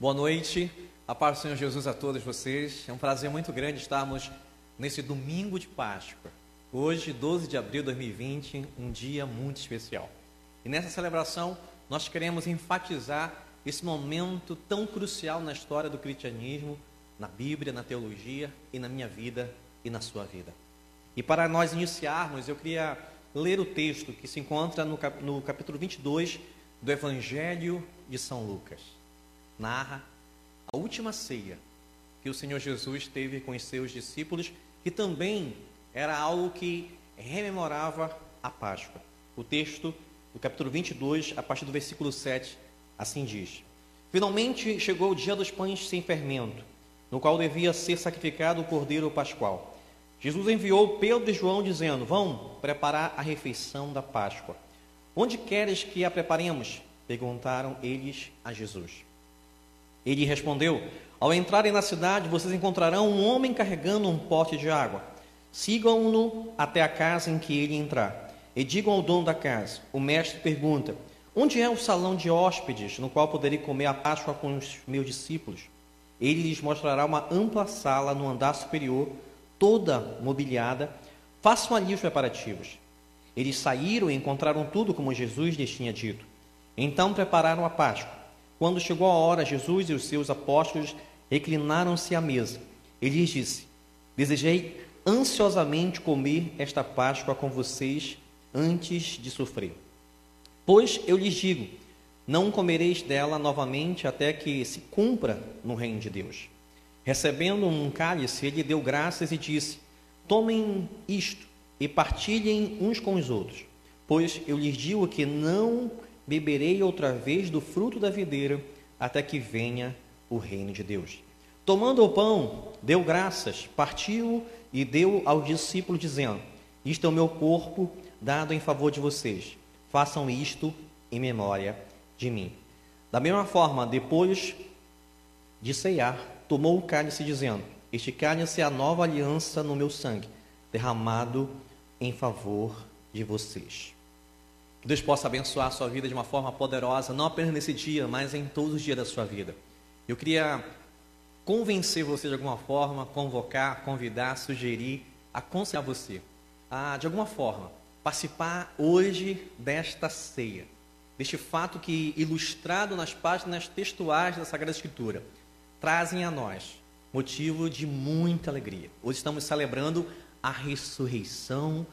Boa noite, a paz do Senhor Jesus a todos vocês. É um prazer muito grande estarmos nesse domingo de Páscoa. Hoje, 12 de abril de 2020, um dia muito especial. E nessa celebração, nós queremos enfatizar esse momento tão crucial na história do cristianismo, na Bíblia, na teologia e na minha vida e na sua vida. E para nós iniciarmos, eu queria ler o texto que se encontra no, no capítulo 22 do Evangelho de São Lucas. Narra a última ceia que o Senhor Jesus teve com os seus discípulos, que também era algo que rememorava a Páscoa. O texto do capítulo 22, a partir do versículo 7, assim diz: Finalmente chegou o dia dos pães sem fermento, no qual devia ser sacrificado o cordeiro pascual. Jesus enviou Pedro e João dizendo: Vão preparar a refeição da Páscoa. Onde queres que a preparemos? perguntaram eles a Jesus. Ele respondeu: Ao entrarem na cidade, vocês encontrarão um homem carregando um pote de água. Sigam-no até a casa em que ele entrar. E digam ao dono da casa: O mestre pergunta: Onde é o salão de hóspedes no qual poderei comer a Páscoa com os meus discípulos? Ele lhes mostrará uma ampla sala no andar superior toda mobiliada, façam ali os preparativos. Eles saíram e encontraram tudo como Jesus lhes tinha dito. Então prepararam a Páscoa. Quando chegou a hora, Jesus e os seus apóstolos reclinaram-se à mesa. Ele lhes disse: Desejei ansiosamente comer esta Páscoa com vocês antes de sofrer. Pois eu lhes digo: não comereis dela novamente até que se cumpra no reino de Deus. Recebendo um cálice, ele deu graças e disse: Tomem isto e partilhem uns com os outros, pois eu lhes digo que não beberei outra vez do fruto da videira até que venha o reino de Deus. Tomando o pão, deu graças, partiu e deu aos discípulos, dizendo: Isto é o meu corpo dado em favor de vocês. Façam isto em memória de mim. Da mesma forma, depois de ceiar, tomou o cálice, dizendo: Este cálice é a nova aliança no meu sangue, derramado em favor de vocês. Deus possa abençoar a sua vida de uma forma poderosa, não apenas nesse dia, mas em todos os dias da sua vida. Eu queria convencer você de alguma forma, convocar, convidar, sugerir, aconselhar você a, de alguma forma, participar hoje desta ceia, deste fato que, ilustrado nas páginas textuais da Sagrada Escritura, trazem a nós motivo de muita alegria. Hoje estamos celebrando a ressurreição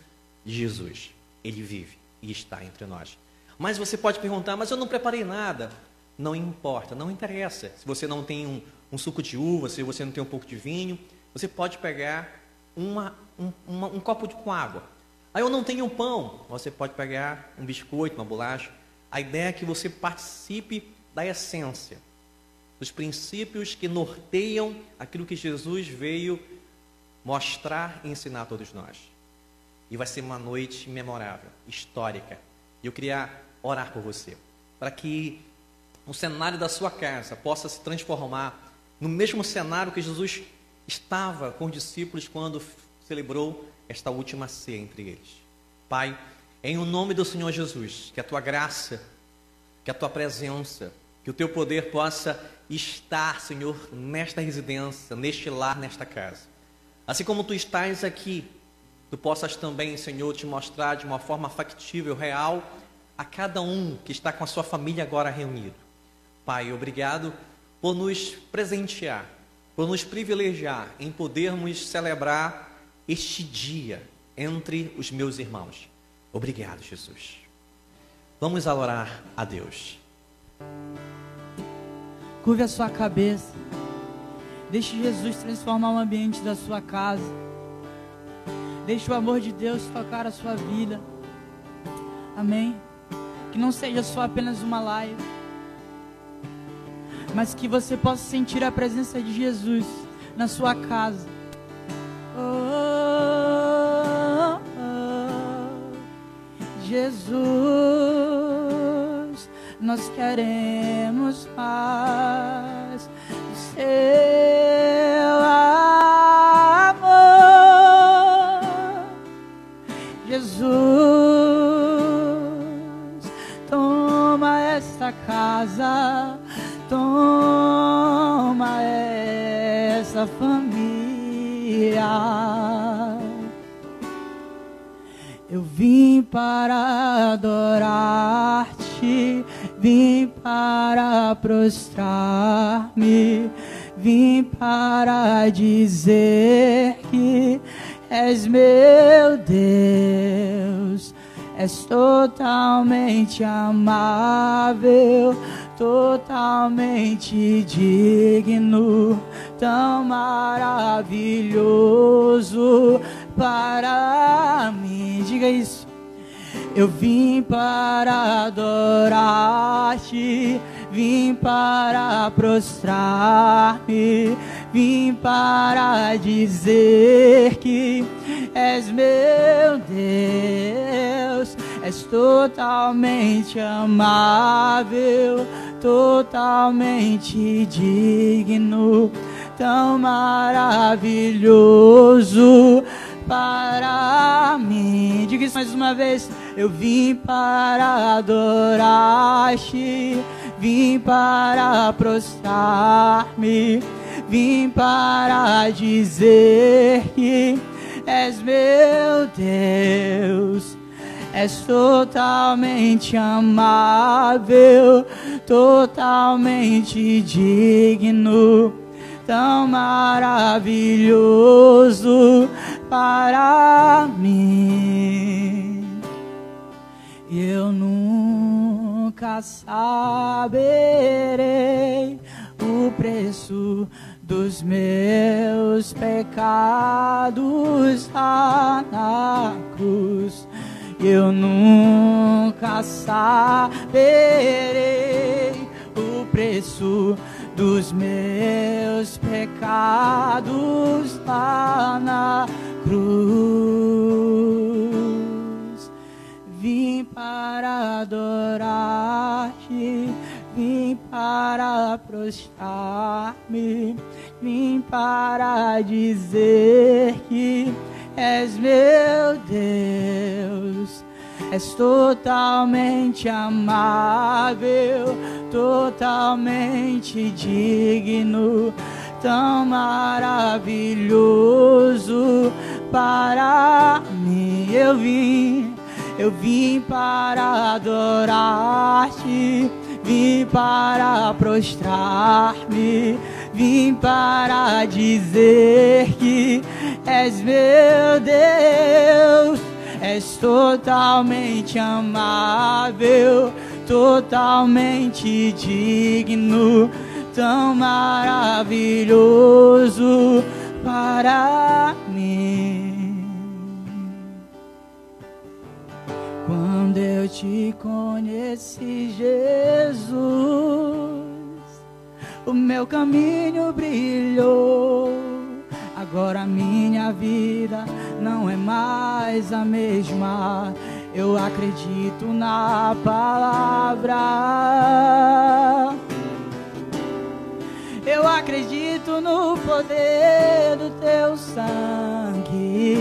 de Jesus. Ele vive e está entre nós. Mas você pode perguntar, mas eu não preparei nada. Não importa, não interessa. Se você não tem um, um suco de uva, se você não tem um pouco de vinho, você pode pegar uma, um, uma, um copo de, com água. Aí eu não tenho pão, você pode pegar um biscoito, uma bolacha. A ideia é que você participe da essência dos princípios que norteiam aquilo que Jesus veio mostrar e ensinar a todos nós. E vai ser uma noite memorável, histórica. E eu queria orar por você, para que o cenário da sua casa possa se transformar no mesmo cenário que Jesus estava com os discípulos quando celebrou esta última ceia entre eles. Pai, em o nome do Senhor Jesus, que a tua graça, que a tua presença, que o teu poder possa estar, Senhor, nesta residência, neste lar, nesta casa. Assim como tu estás aqui, tu possas também, Senhor, te mostrar de uma forma factível, real, a cada um que está com a sua família agora reunido. Pai, obrigado por nos presentear, por nos privilegiar em podermos celebrar este dia entre os meus irmãos. Obrigado, Jesus. Vamos adorar a Deus. Curve a sua cabeça. Deixe Jesus transformar o ambiente da sua casa. Deixe o amor de Deus tocar a sua vida. Amém. Que não seja só apenas uma live, mas que você possa sentir a presença de Jesus na sua casa. Oh, oh, oh. Jesus nós queremos paz do casa, toma nossa família. Eu vim para adorar-te, vim para prostrar-me, vim para dizer que és meu Deus, és totalmente amável, totalmente digno, tão maravilhoso para mim. Diga isso. Eu vim para adorar-te, vim para prostrar-me, vim para dizer que és meu Deus, és totalmente amável, totalmente digno, tão maravilhoso para mim. Diga isso mais uma vez. Eu vim para adorar-te, vim para prostrar-me, vim para dizer que és meu Deus. És totalmente amável, totalmente digno tão maravilhoso para mim. Eu nunca saberei o preço dos meus pecados lá na cruz. Eu nunca saberei o preço dos meus pecados lá na cruz. Vim para adorar-te, vim para prostrar-me, vim para dizer que és meu Deus és totalmente amável, totalmente digno, tão maravilhoso para mim. Eu vim, eu vim para adorar-te, vim para prostrar-me, vim para dizer que és meu Deus és totalmente amável, totalmente digno, tão maravilhoso para mim. Quando eu te conheci, Jesus, o meu caminho brilhou Agora minha vida não é mais a mesma. Eu acredito na palavra. Eu acredito no poder do teu sangue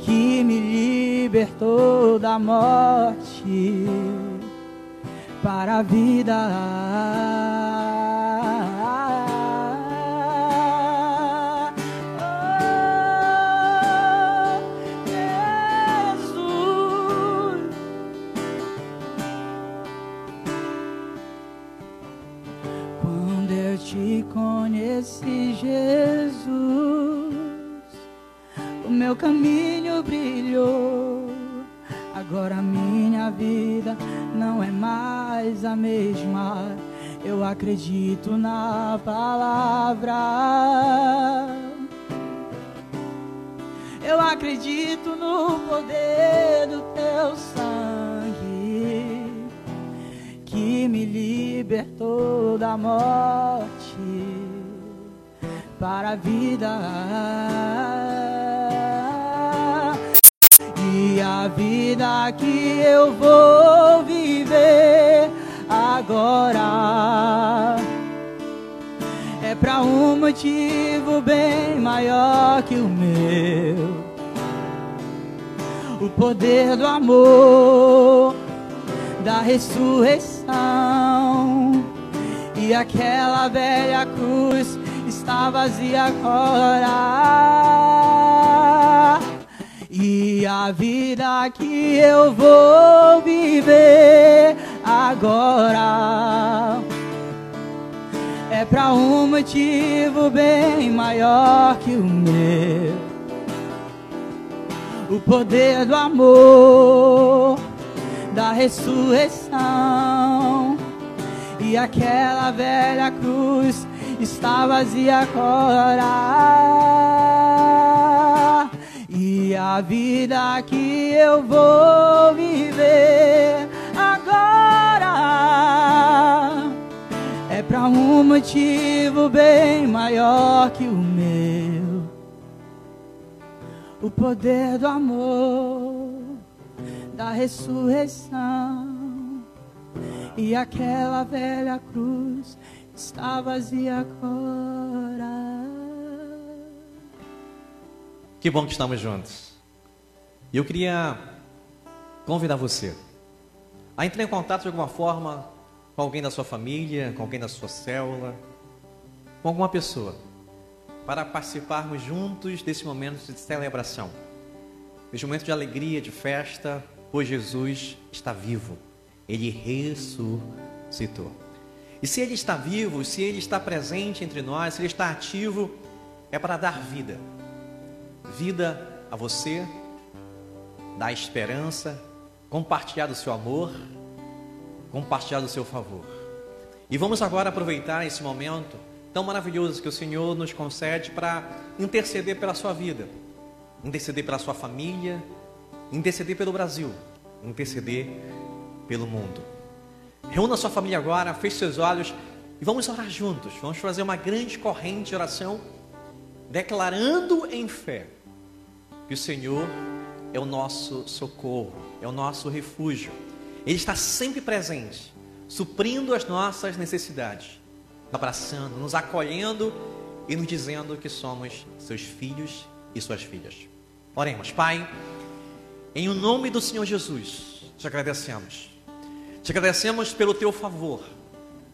que me libertou da morte para a vida. Conheci Jesus, o meu caminho brilhou. Agora minha vida não é mais a mesma. Eu acredito na palavra. Eu acredito no poder do teu sangue que me libertou da morte para a vida. E a vida que eu vou viver agora é para um motivo bem maior que o meu. O poder do amor, da ressurreição e aquela velha cruz está vazia agora. E a vida que eu vou viver agora é para um motivo bem maior que o meu. O poder do amor, da ressurreição e aquela velha cruz está vazia agora. E a vida que eu vou viver agora é para um motivo bem maior que o meu. O poder do amor, da ressurreição e aquela velha cruz está vazia agora. Que bom que estamos juntos. E eu queria convidar você a entrar em contato de alguma forma com alguém da sua família, com alguém da sua célula, com alguma pessoa, para participarmos juntos desse momento de celebração, desse momento de alegria, de festa, pois Jesus está vivo, ele ressuscitou. E se Ele está vivo, se Ele está presente entre nós, se Ele está ativo, é para dar vida. Vida a você, dar esperança, compartilhar do seu amor, compartilhar do seu favor. E vamos agora aproveitar esse momento tão maravilhoso que o Senhor nos concede para interceder pela sua vida, interceder pela sua família, interceder pelo Brasil, interceder pelo mundo. Reúna sua família agora, feche seus olhos e vamos orar juntos. Vamos fazer uma grande corrente de oração, declarando em fé que o Senhor é o nosso socorro, é o nosso refúgio. Ele está sempre presente, suprindo as nossas necessidades, abraçando, nos acolhendo e nos dizendo que somos seus filhos e suas filhas. Oremos, Pai, em o nome do Senhor Jesus, te agradecemos te agradecemos pelo teu favor.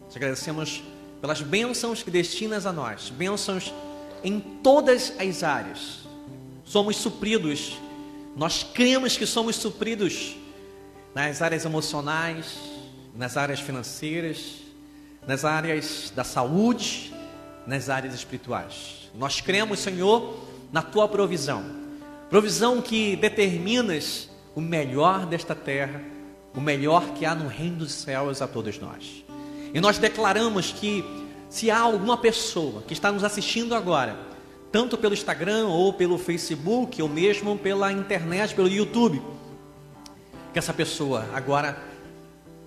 Te agradecemos pelas bênçãos que destinas a nós, bênçãos em todas as áreas. Somos supridos, nós cremos que somos supridos nas áreas emocionais, nas áreas financeiras, nas áreas da saúde, nas áreas espirituais. Nós cremos, Senhor, na tua provisão. Provisão que determinas o melhor desta terra o melhor que há no reino dos céus a todos nós. E nós declaramos que se há alguma pessoa que está nos assistindo agora, tanto pelo Instagram ou pelo Facebook ou mesmo pela internet, pelo YouTube, que essa pessoa agora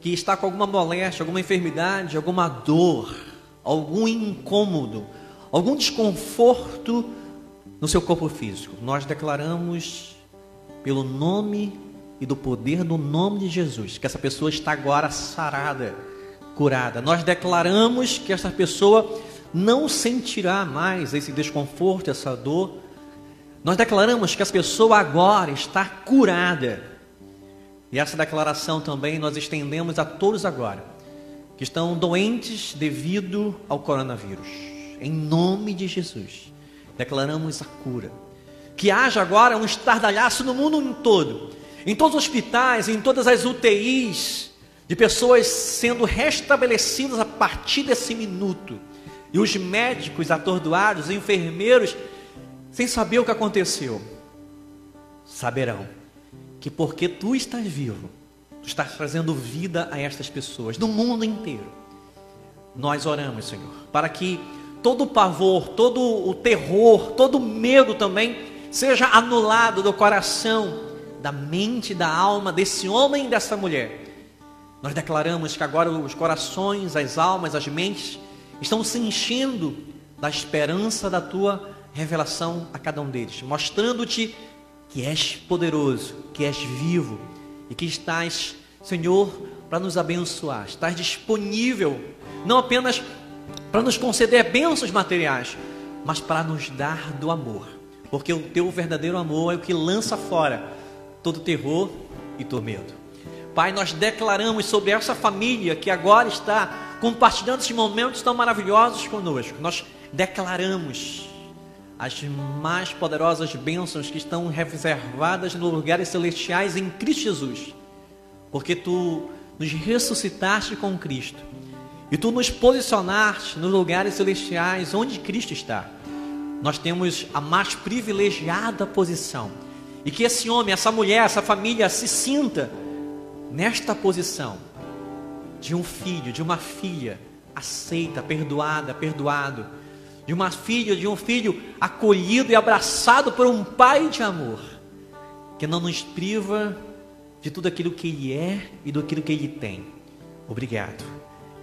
que está com alguma moléstia, alguma enfermidade, alguma dor, algum incômodo, algum desconforto no seu corpo físico, nós declaramos pelo nome e do poder do nome de Jesus, que essa pessoa está agora sarada, curada. Nós declaramos que essa pessoa não sentirá mais esse desconforto, essa dor. Nós declaramos que essa pessoa agora está curada. E essa declaração também nós estendemos a todos agora que estão doentes devido ao coronavírus. Em nome de Jesus, declaramos a cura. Que haja agora um estardalhaço no mundo todo em todos os hospitais, em todas as UTIs, de pessoas sendo restabelecidas a partir desse minuto. E os médicos atordoados, enfermeiros, sem saber o que aconteceu, saberão que porque tu estás vivo, tu estás trazendo vida a estas pessoas, no mundo inteiro. Nós oramos, Senhor, para que todo o pavor, todo o terror, todo o medo também seja anulado do coração da mente, da alma desse homem e dessa mulher. Nós declaramos que agora os corações, as almas, as mentes estão se enchendo da esperança da tua revelação a cada um deles, mostrando-te que és poderoso, que és vivo e que estás, Senhor, para nos abençoar. Estás disponível não apenas para nos conceder bênçãos materiais, mas para nos dar do amor. Porque o teu verdadeiro amor é o que lança fora todo terror e todo medo. Pai, nós declaramos sobre essa família que agora está compartilhando esses momentos tão maravilhosos conosco. Nós declaramos as mais poderosas bênçãos que estão reservadas nos lugares celestiais em Cristo Jesus, porque tu nos ressuscitaste com Cristo e tu nos posicionaste nos lugares celestiais onde Cristo está. Nós temos a mais privilegiada posição e que esse homem, essa mulher, essa família se sinta nesta posição de um filho, de uma filha aceita, perdoada, perdoado, de uma filha, de um filho acolhido e abraçado por um pai de amor, que não nos priva de tudo aquilo que ele é e do aquilo que ele tem. Obrigado,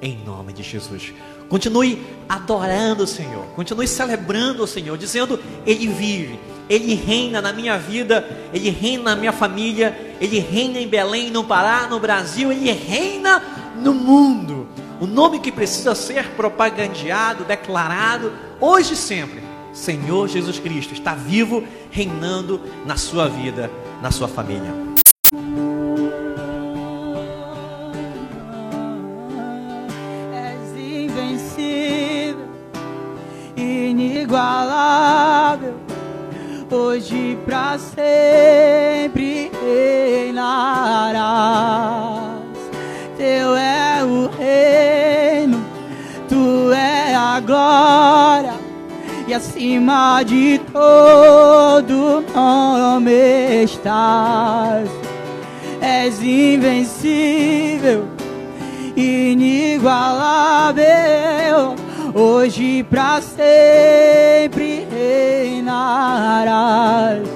em nome de Jesus. Continue adorando o Senhor, continue celebrando o Senhor, dizendo: Ele vive, Ele reina na minha vida, Ele reina na minha família, Ele reina em Belém, no Pará, no Brasil, Ele reina no mundo. O nome que precisa ser propagandeado, declarado, hoje e sempre. Senhor Jesus Cristo está vivo, reinando na sua vida, na sua família. inigualável, hoje para sempre reinarás. Teu é o reino, tu é a glória, e acima de todo nome estás. És invencível, inigualável hoje para sempre reinarás.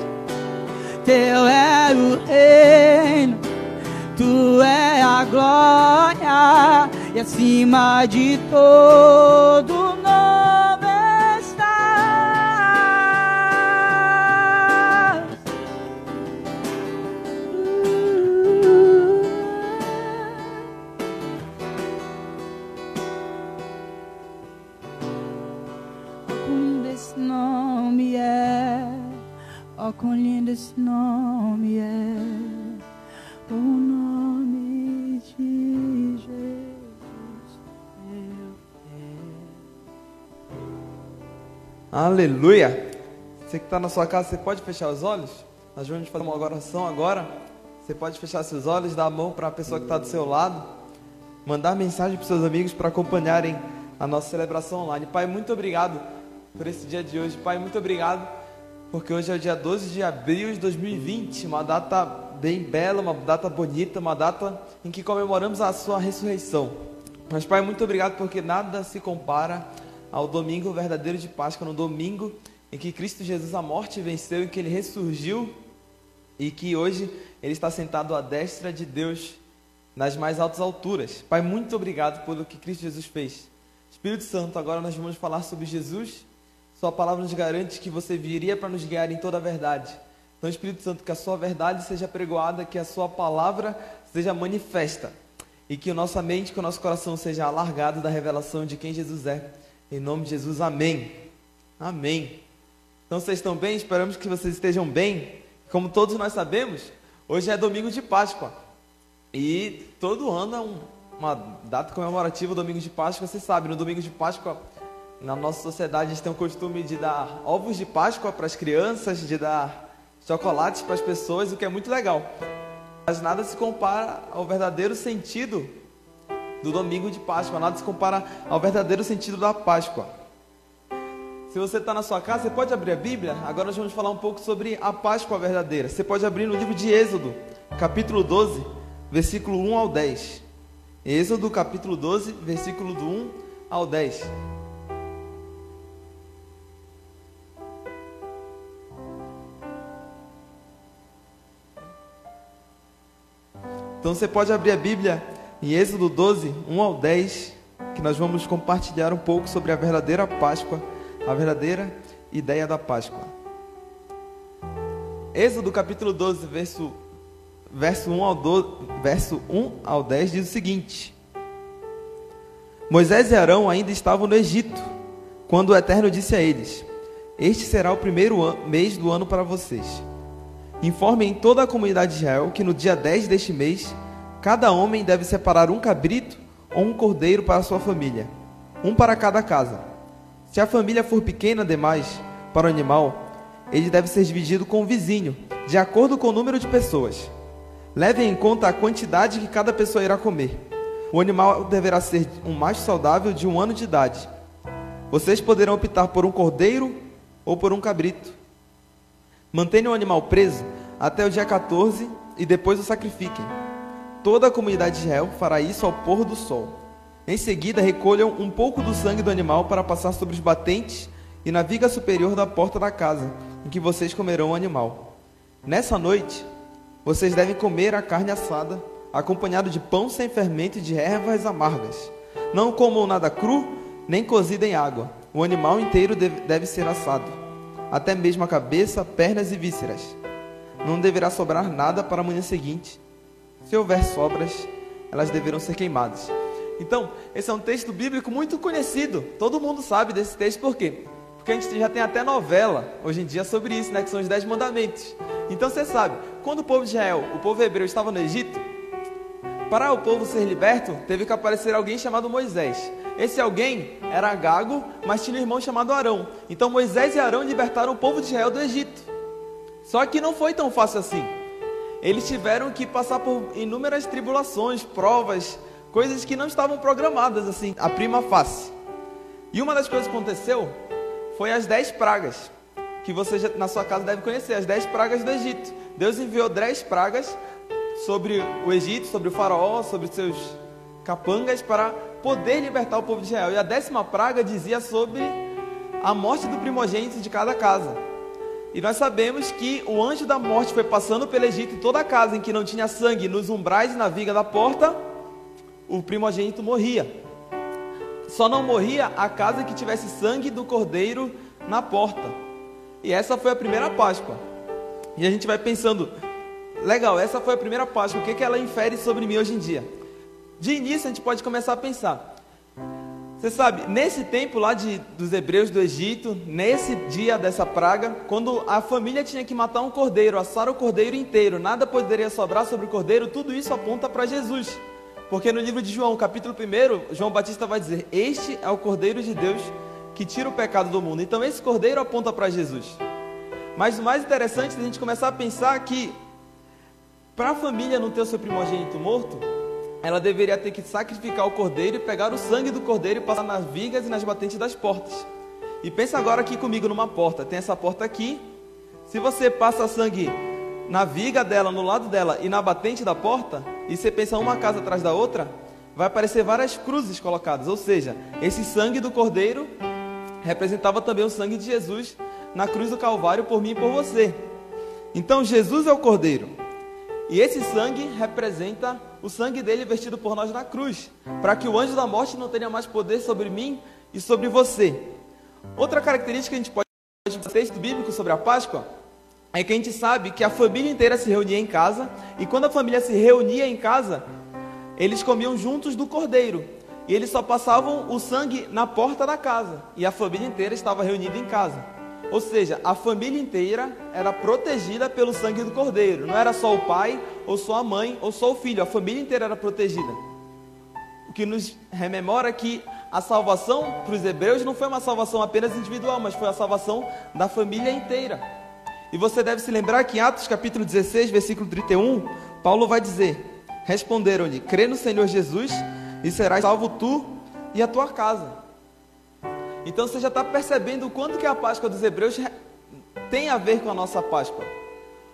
Teu é o reino, tu é a glória, e acima de todo oh, quão lindo esse nome é, o nome de Jesus. Aleluia! Você que está na sua casa, você pode fechar os olhos? Nós vamos fazer uma oração agora. Você pode fechar seus olhos, dar a mão para a pessoa que está do seu lado, mandar mensagem para seus amigos para acompanharem a nossa celebração online. Pai, muito obrigado por esse dia de hoje. Pai, muito obrigado porque hoje é o dia 12 de abril de 2020, uma data bem bela, uma data bonita, uma data em que comemoramos a sua ressurreição. Mas, Pai, muito obrigado porque nada se compara ao domingo verdadeiro de Páscoa, no domingo em que Cristo Jesus a morte venceu e que ele ressurgiu e que hoje ele está sentado à destra de Deus nas mais altas alturas. Pai, muito obrigado pelo que Cristo Jesus fez. Espírito Santo, agora nós vamos falar sobre Jesus sua palavra nos garante que você viria para nos guiar em toda a verdade. Então, Espírito Santo, que a sua verdade seja pregoada, que a sua palavra seja manifesta. E que a nossa mente, que o nosso coração seja alargado da revelação de quem Jesus é. Em nome de Jesus, amém. Amém. Então, vocês estão bem? Esperamos que vocês estejam bem. Como todos nós sabemos, hoje é domingo de Páscoa. E todo ano é um, uma data comemorativa, domingo de Páscoa. Você sabe, no domingo de Páscoa na nossa sociedade, a gente tem o costume de dar ovos de Páscoa para as crianças, de dar chocolates para as pessoas, o que é muito legal. Mas nada se compara ao verdadeiro sentido do domingo de Páscoa, nada se compara ao verdadeiro sentido da Páscoa. Se você está na sua casa, você pode abrir a Bíblia. Agora nós vamos falar um pouco sobre a Páscoa verdadeira. Você pode abrir no livro de Êxodo, capítulo 12, versículo 1 ao 10. Êxodo, capítulo 12, versículo do 1 ao 10. Então você pode abrir a Bíblia em Êxodo 12, 1 ao 10, que nós vamos compartilhar um pouco sobre a verdadeira Páscoa, a verdadeira ideia da Páscoa. Êxodo capítulo 12, verso, verso, 1 ao 12, verso 1 ao 10 diz o seguinte: Moisés e Arão ainda estavam no Egito, quando o Eterno disse a eles: Este será o primeiro mês do ano para vocês Informem toda a comunidade de Israel que no dia 10 deste mês, cada homem deve separar um cabrito ou um cordeiro para sua família, um para cada casa. Se a família for pequena demais para o animal, ele deve ser dividido com o vizinho, de acordo com o número de pessoas. Levem em conta a quantidade que cada pessoa irá comer. O animal deverá ser um macho saudável de um ano de idade. Vocês poderão optar por um cordeiro ou por um cabrito. Mantenham o animal preso até o dia 14 e depois o sacrifiquem. Toda a comunidade de Israel fará isso ao pôr do sol. Em seguida, recolham um pouco do sangue do animal para passar sobre os batentes e na viga superior da porta da casa, em que vocês comerão o animal. Nessa noite, vocês devem comer a carne assada, acompanhado de pão sem fermento e de ervas amargas. Não comam nada cru, nem cozido em água. O animal inteiro deve, deve ser assado, até mesmo a cabeça, pernas e vísceras. Não deverá sobrar nada para a manhã seguinte. Se houver sobras, elas deverão ser queimadas. Então, esse é um texto bíblico muito conhecido. Todo mundo sabe desse texto, por quê? Porque a gente já tem até novela hoje em dia sobre isso, né? Que são os Dez Mandamentos. Então você sabe, quando o povo de Israel, o povo hebreu, estava no Egito, para o povo ser liberto, teve que aparecer alguém chamado Moisés. Esse alguém era gago, mas tinha um irmão chamado Arão. Então Moisés e Arão libertaram o povo de Israel do Egito. Só que não foi tão fácil assim. Eles tiveram que passar por inúmeras tribulações, provas, coisas que não estavam programadas assim, a prima face. E uma das coisas que aconteceu foi as dez pragas, que você já, na sua casa deve conhecer, as dez pragas do Egito. Deus enviou dez pragas sobre o Egito, sobre o faraó, sobre seus capangas, para poder libertar o povo de Israel. E a décima praga dizia sobre a morte do primogênito de cada casa. E nós sabemos que o anjo da morte foi passando pelo Egito e toda casa em que não tinha sangue, nos umbrais e na viga da porta, o primogênito morria. Só não morria a casa que tivesse sangue do cordeiro na porta. E essa foi a primeira Páscoa. E a gente vai pensando, legal, essa foi a primeira Páscoa, o que, que ela infere sobre mim hoje em dia? De início a gente pode começar a pensar. Você sabe, nesse tempo lá de, dos hebreus do Egito, nesse dia dessa praga, quando a família tinha que matar um cordeiro, assar o cordeiro inteiro, nada poderia sobrar sobre o cordeiro, tudo isso aponta para Jesus. Porque no livro de João, capítulo 1, João Batista vai dizer: Este é o Cordeiro de Deus que tira o pecado do mundo. Então esse cordeiro aponta para Jesus. Mas o mais interessante é a gente começar a pensar que para a família não ter o seu primogênito morto, ela deveria ter que sacrificar o cordeiro e pegar o sangue do cordeiro e passar nas vigas e nas batentes das portas. E pensa agora aqui comigo numa porta. Tem essa porta aqui. Se você passa sangue na viga dela, no lado dela e na batente da porta, e você pensa uma casa atrás da outra, vai aparecer várias cruzes colocadas. Ou seja, esse sangue do cordeiro representava também o sangue de Jesus na cruz do Calvário por mim e por você. Então Jesus é o cordeiro. E esse sangue representa o sangue dele vestido por nós na cruz, para que o anjo da morte não tenha mais poder sobre mim e sobre você. Outra característica que a gente pode texto bíblico sobre a Páscoa é que a gente sabe que a família inteira se reunia em casa, e quando a família se reunia em casa, eles comiam juntos do cordeiro, e eles só passavam o sangue na porta da casa, e a família inteira estava reunida em casa. Ou seja, a família inteira era protegida pelo sangue do cordeiro, não era só o pai, ou só a mãe, ou só o filho, a família inteira era protegida. O que nos rememora que a salvação para os hebreus não foi uma salvação apenas individual, mas foi a salvação da família inteira. E você deve se lembrar que em Atos capítulo 16, versículo 31, Paulo vai dizer: Responderam-lhe: Crê no Senhor Jesus e serás salvo tu e a tua casa. Então você já está percebendo o quanto que a Páscoa dos Hebreus tem a ver com a nossa Páscoa.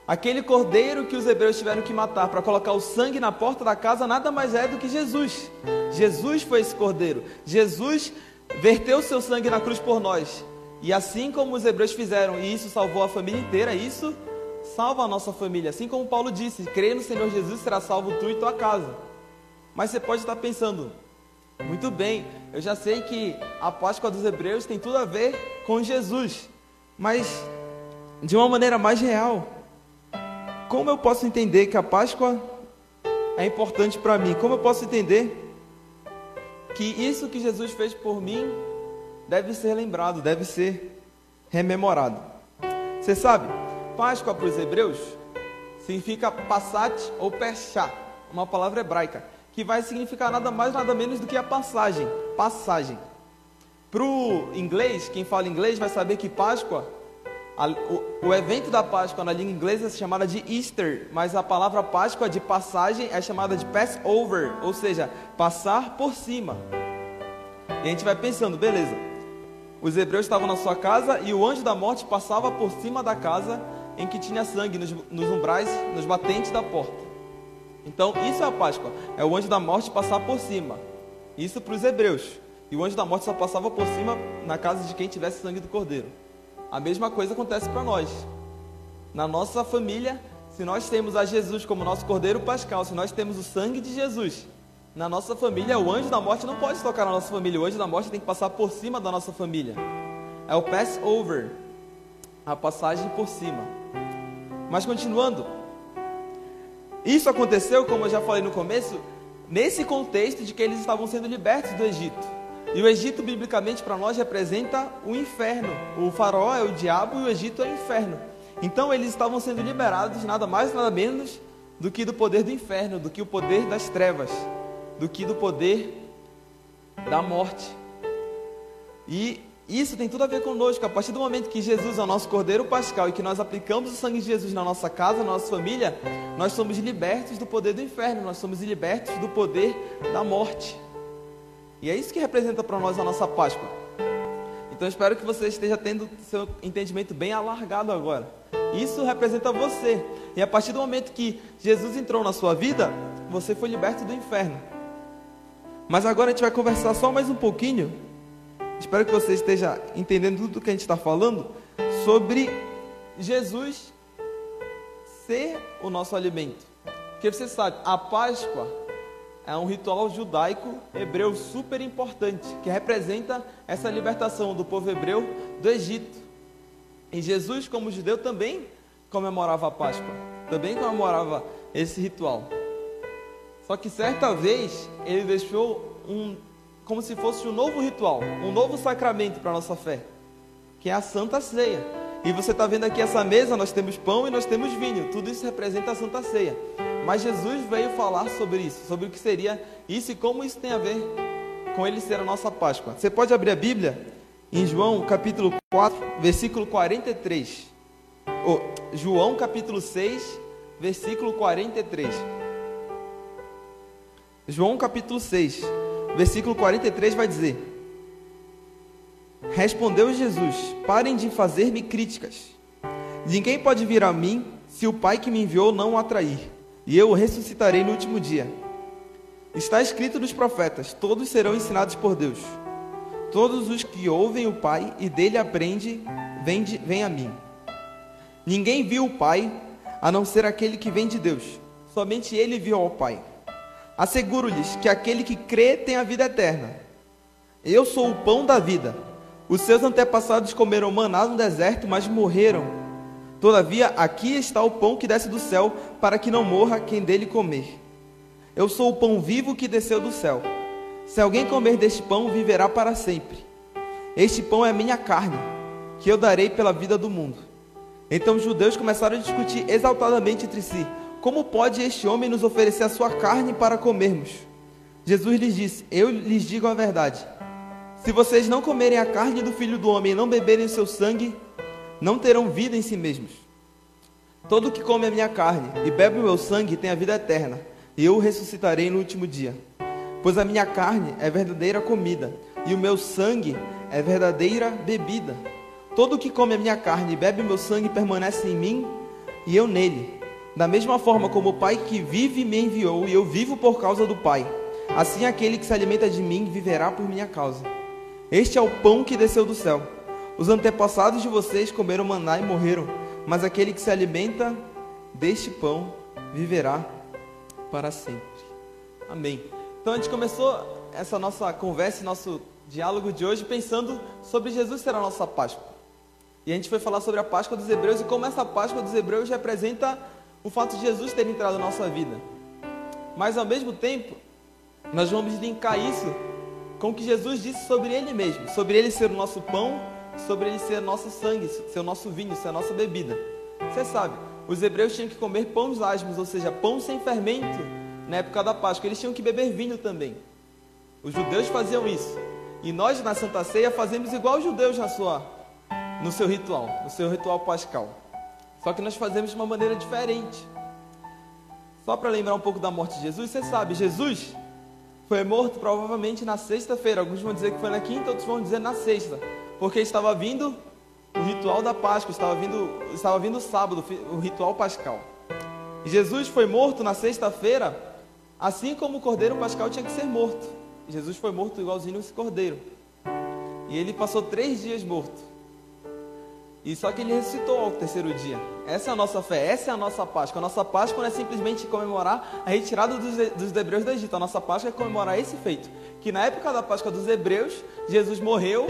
Aquele cordeiro que os hebreus tiveram que matar para colocar o sangue na porta da casa nada mais é do que Jesus. Jesus foi esse cordeiro. Jesus verteu seu sangue na cruz por nós. E assim como os hebreus fizeram, e isso salvou a família inteira, isso salva a nossa família. Assim como Paulo disse: crê no Senhor Jesus, será salvo tu e tua casa. Mas você pode estar pensando, muito bem, eu já sei que a Páscoa dos hebreus tem tudo a ver com Jesus, mas de uma maneira mais real, como eu posso entender que a Páscoa é importante para mim? Como eu posso entender que isso que Jesus fez por mim deve ser lembrado, deve ser rememorado. Você sabe, Páscoa para os hebreus significa passat ou pechá, uma palavra hebraica, que vai significar nada mais nada menos do que a passagem, passagem. Para o inglês, quem fala inglês vai saber que Páscoa, a, o, o, evento da Páscoa na língua inglesa é chamada de Easter, mas a palavra Páscoa de passagem é chamada de Passover, ou seja, passar por cima. E a gente vai pensando, beleza, os hebreus estavam na sua casa e o anjo da morte passava por cima da casa em que tinha sangue, nos, nos umbrais, nos batentes da porta. Então, isso é a Páscoa, é o anjo da morte passar por cima. Isso para os hebreus. E o anjo da morte só passava por cima na casa de quem tivesse sangue do cordeiro. A mesma coisa acontece para nós. Na nossa família, se nós temos a Jesus como nosso cordeiro pascal, se nós temos o sangue de Jesus, na nossa família, o anjo da morte não pode tocar na nossa família. O anjo da morte tem que passar por cima da nossa família. É o Passover, a passagem por cima. Mas continuando, isso aconteceu, como eu já falei no começo, nesse contexto de que eles estavam sendo libertos do Egito. E o Egito, biblicamente, para nós representa o inferno. O faraó é o diabo e o Egito é o inferno. Então eles estavam sendo liberados, nada mais nada menos do que do poder do inferno, do que o poder das trevas, do que do poder da morte. E isso tem tudo a ver conosco. A partir do momento que Jesus é o nosso Cordeiro Pascal e que nós aplicamos o sangue de Jesus na nossa casa, na nossa família, nós somos libertos do poder do inferno, nós somos libertos do poder da morte. E é isso que representa para nós a nossa Páscoa. Então espero que você esteja tendo seu entendimento bem alargado agora. Isso representa você. E a partir do momento que Jesus entrou na sua vida, você foi liberto do inferno. Mas agora a gente vai conversar só mais um pouquinho. Espero que você esteja entendendo tudo o que a gente está falando sobre Jesus ser o nosso alimento. Porque você sabe, a Páscoa é um ritual judaico hebreu super importante, que representa essa libertação do povo hebreu do Egito. E Jesus, como judeu, também comemorava a Páscoa, também comemorava esse ritual. Só que certa vez ele deixou um, como se fosse um novo ritual, um novo sacramento para a nossa fé, que é a Santa Ceia. E você está vendo aqui essa mesa, nós temos pão e nós temos vinho, tudo isso representa a Santa Ceia. Mas Jesus veio falar sobre isso, sobre o que seria isso e como isso tem a ver com ele ser a nossa Páscoa. Você pode abrir a Bíblia em João capítulo 4, versículo 43. Oh, João capítulo 6, versículo 43. João capítulo 6, versículo 43 vai dizer: Respondeu Jesus: Parem de fazer-me críticas. Ninguém pode vir a mim se o Pai que me enviou não o atrair e eu o ressuscitarei no último dia. Está escrito nos profetas: todos serão ensinados por Deus. Todos os que ouvem o Pai e dele aprendem, vêm, de, vêm a mim. Ninguém viu o Pai a não ser aquele que vem de Deus. Somente ele viu ao Pai. Asseguro-lhes que aquele que crê tem a vida eterna. Eu sou o pão da vida. Os seus antepassados comeram maná no deserto, mas morreram Todavia, aqui está o pão que desce do céu, para que não morra quem dele comer. Eu sou o pão vivo que desceu do céu. Se alguém comer deste pão, viverá para sempre. Este pão é minha carne, que eu darei pela vida do mundo. Então os judeus começaram a discutir exaltadamente entre si: Como pode este homem nos oferecer a sua carne para comermos? Jesus lhes disse: Eu lhes digo a verdade. Se vocês não comerem a carne do filho do homem e não beberem o seu sangue, não terão vida em si mesmos. Todo que come a minha carne e bebe o meu sangue tem a vida eterna, e eu o ressuscitarei no último dia. Pois a minha carne é verdadeira comida, e o meu sangue é verdadeira bebida. Todo que come a minha carne e bebe o meu sangue permanece em mim, e eu nele. Da mesma forma como o Pai que vive me enviou, e eu vivo por causa do Pai. Assim aquele que se alimenta de mim viverá por minha causa. Este é o pão que desceu do céu os antepassados de vocês comeram maná e morreram, mas aquele que se alimenta deste pão viverá para sempre. Amém. Então a gente começou essa nossa conversa, nosso diálogo de hoje pensando sobre Jesus ser a nossa Páscoa. E a gente foi falar sobre a Páscoa dos Hebreus e como essa Páscoa dos Hebreus representa o fato de Jesus ter entrado na nossa vida. Mas ao mesmo tempo, nós vamos linkar isso com o que Jesus disse sobre ele mesmo, sobre ele ser o nosso pão sobre ele ser nosso sangue, ser o nosso vinho, ser a nossa bebida. Você sabe, os hebreus tinham que comer pães asmos, ou seja, pão sem fermento, na época da Páscoa. Eles tinham que beber vinho também. Os judeus faziam isso. E nós na Santa Ceia fazemos igual os judeus na sua, no seu ritual, no seu ritual pascal. Só que nós fazemos de uma maneira diferente. Só para lembrar um pouco da morte de Jesus, você sabe, Jesus foi morto provavelmente na sexta-feira. Alguns vão dizer que foi na quinta, outros vão dizer na sexta, porque estava vindo o ritual da Páscoa, estava vindo, estava vindo o sábado, o ritual pascal. E Jesus foi morto na sexta-feira, assim como o cordeiro pascal tinha que ser morto. Jesus foi morto igualzinho esse cordeiro. E ele passou três dias morto. E só que ele ressuscitou ao terceiro dia. Essa é a nossa fé, essa é a nossa Páscoa. A nossa Páscoa não é simplesmente comemorar a retirada dos, hebreus do Egito. A nossa Páscoa é comemorar esse feito. Que na época da Páscoa dos hebreus, Jesus morreu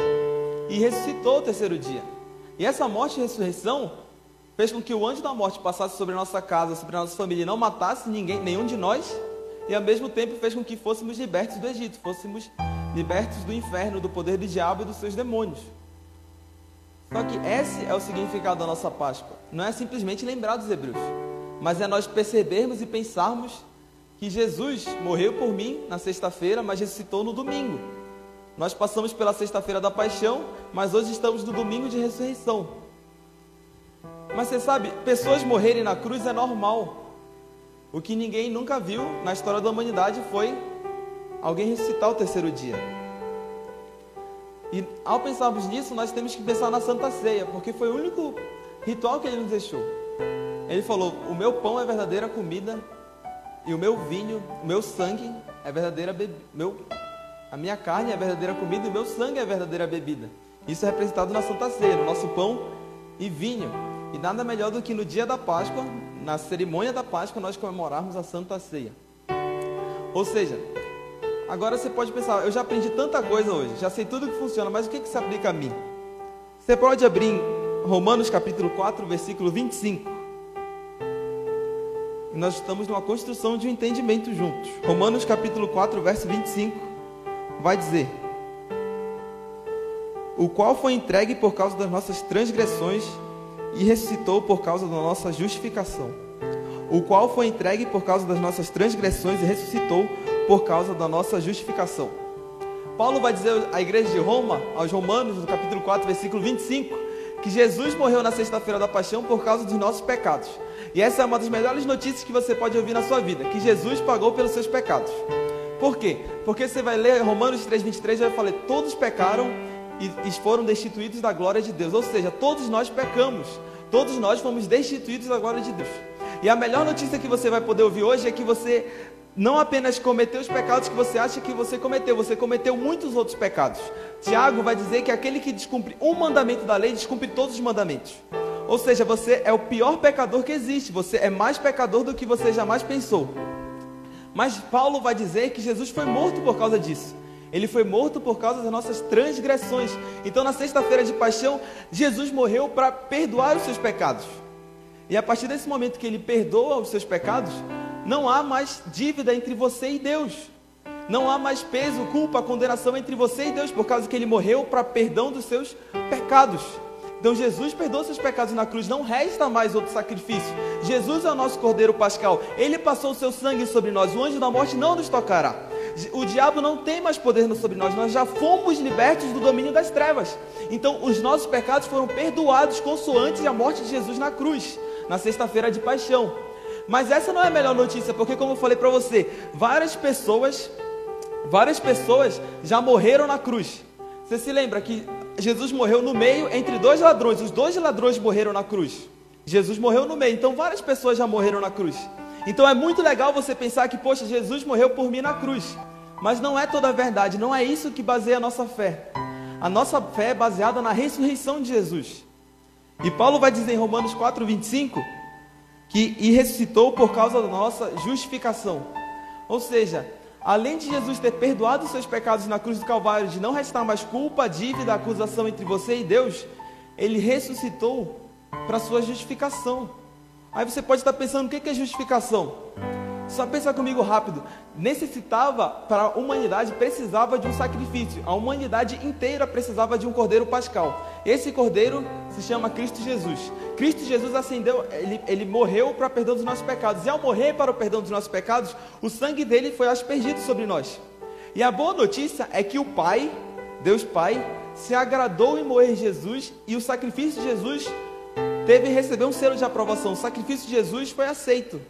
e ressuscitou ao terceiro dia. E essa morte e ressurreição fez com que o anjo da morte passasse sobre a nossa casa, sobre a nossa família e não matasse ninguém, nenhum de nós. E ao mesmo tempo fez com que fôssemos libertos do Egito, fôssemos libertos do inferno, do poder do diabo e dos seus demônios. Só que esse é o significado da nossa Páscoa. Não é simplesmente lembrar dos hebreus, mas é nós percebermos e pensarmos que Jesus morreu por mim na sexta-feira, mas ressuscitou no domingo. Nós passamos pela sexta-feira da paixão, mas hoje estamos no domingo de ressurreição. Mas você sabe, pessoas morrerem na cruz é normal. O que ninguém nunca viu na história da humanidade foi alguém ressuscitar o terceiro dia. E ao pensarmos nisso, nós temos que pensar na Santa Ceia, porque foi o único ritual que ele nos deixou. Ele falou: O meu pão é verdadeira comida, e o meu vinho, o meu sangue é verdadeira bebida. A minha carne é verdadeira comida, e o meu sangue é verdadeira bebida. Isso é representado na Santa Ceia, no nosso pão e vinho. E nada melhor do que no dia da Páscoa, na cerimônia da Páscoa, nós comemorarmos a Santa Ceia. Ou seja, Agora você pode pensar, eu já aprendi tanta coisa hoje, já sei tudo que funciona, mas o que, que se aplica a mim? Você pode abrir Romanos capítulo 4, versículo 25. E nós estamos numa construção de um entendimento juntos. Romanos capítulo 4, verso 25, vai dizer: O qual foi entregue por causa das nossas transgressões e ressuscitou por causa da nossa justificação. O qual foi entregue por causa das nossas transgressões e ressuscitou por causa da nossa justificação. Paulo vai dizer à igreja de Roma, aos Romanos, no capítulo 4, versículo 25, que Jesus morreu na sexta-feira da paixão por causa dos nossos pecados. E essa é uma das melhores notícias que você pode ouvir na sua vida, que Jesus pagou pelos seus pecados. Por quê? Porque você vai ler Romanos 3:23 e vai falar: todos pecaram e foram destituídos da glória de Deus. Ou seja, todos nós pecamos. Todos nós fomos destituídos da glória de Deus. E a melhor notícia que você vai poder ouvir hoje é que você não apenas cometeu os pecados que você acha que você cometeu, você cometeu muitos outros pecados. Tiago vai dizer que aquele que descumpre um mandamento da lei, descumpre todos os mandamentos. Ou seja, você é o pior pecador que existe, você é mais pecador do que você jamais pensou. Mas Paulo vai dizer que Jesus foi morto por causa disso. Ele foi morto por causa das nossas transgressões. Então, na sexta-feira de paixão, Jesus morreu para perdoar os seus pecados. E a partir desse momento que ele perdoa os seus pecados, não há mais dívida entre você e Deus. Não há mais peso, culpa, condenação entre você e Deus, por causa que ele morreu para perdão dos seus pecados. Então Jesus perdoou seus pecados na cruz, não resta mais outro sacrifício. Jesus é o nosso Cordeiro Pascal, ele passou o seu sangue sobre nós, o anjo da morte não nos tocará. O diabo não tem mais poder sobre nós, nós já fomos libertos do domínio das trevas. Então os nossos pecados foram perdoados consoante a morte de Jesus na cruz, na sexta-feira de paixão. Mas essa não é a melhor notícia, porque como eu falei para você, várias pessoas, várias pessoas já morreram na cruz. Você se lembra que Jesus morreu no meio entre dois ladrões, os dois ladrões morreram na cruz. Jesus morreu no meio, então várias pessoas já morreram na cruz. Então é muito legal você pensar que, poxa, Jesus morreu por mim na cruz. Mas não é toda a verdade, não é isso que baseia a nossa fé. A nossa fé é baseada na ressurreição de Jesus. E Paulo vai dizer em Romanos 4, 25 que e ressuscitou por causa da nossa justificação. Ou seja, além de Jesus ter perdoado os seus pecados na cruz do Calvário, de não restar mais culpa, dívida, acusação entre você e Deus, ele ressuscitou para sua justificação. Aí você pode estar pensando, o que é justificação? Só pensa comigo rápido. Necessitava, para a humanidade, precisava de um sacrifício. A humanidade inteira precisava de um cordeiro pascal. Esse cordeiro se chama Cristo Jesus. Cristo Jesus ascendeu, ele, ele morreu para o perdão dos nossos pecados. E ao morrer para o perdão dos nossos pecados, o sangue dele foi aspergido sobre nós. E a boa notícia é que o Pai Deus Pai, se agradou em morrer Jesus e o sacrifício de Jesus teve receber um selo de aprovação. O sacrifício de Jesus foi aceito.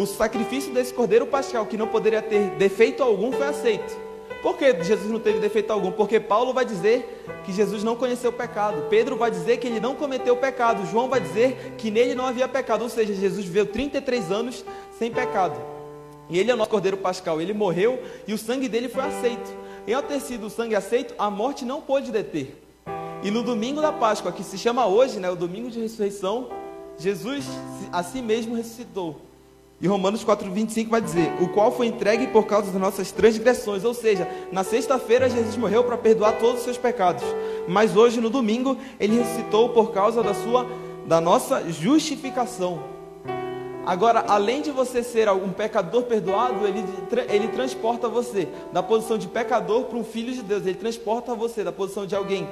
O sacrifício desse cordeiro pascal, que não poderia ter defeito algum, foi aceito. Por que Jesus não teve defeito algum? Porque Paulo vai dizer que Jesus não conheceu o pecado. Pedro vai dizer que ele não cometeu pecado. João vai dizer que nele não havia pecado. Ou seja, Jesus viveu 33 anos sem pecado. E ele é o nosso cordeiro pascal. Ele morreu e o sangue dele foi aceito. E ao ter sido o sangue aceito, a morte não pôde deter. E no domingo da Páscoa, que se chama hoje, né, o domingo de ressurreição, Jesus a si mesmo ressuscitou. E Romanos 4,25 vai dizer: O qual foi entregue por causa das nossas transgressões. Ou seja, na sexta-feira Jesus morreu para perdoar todos os seus pecados. Mas hoje, no domingo, ele ressuscitou por causa da, sua, da nossa justificação. Agora, além de você ser um pecador perdoado, ele, ele transporta você da posição de pecador para um filho de Deus. Ele transporta você da posição de alguém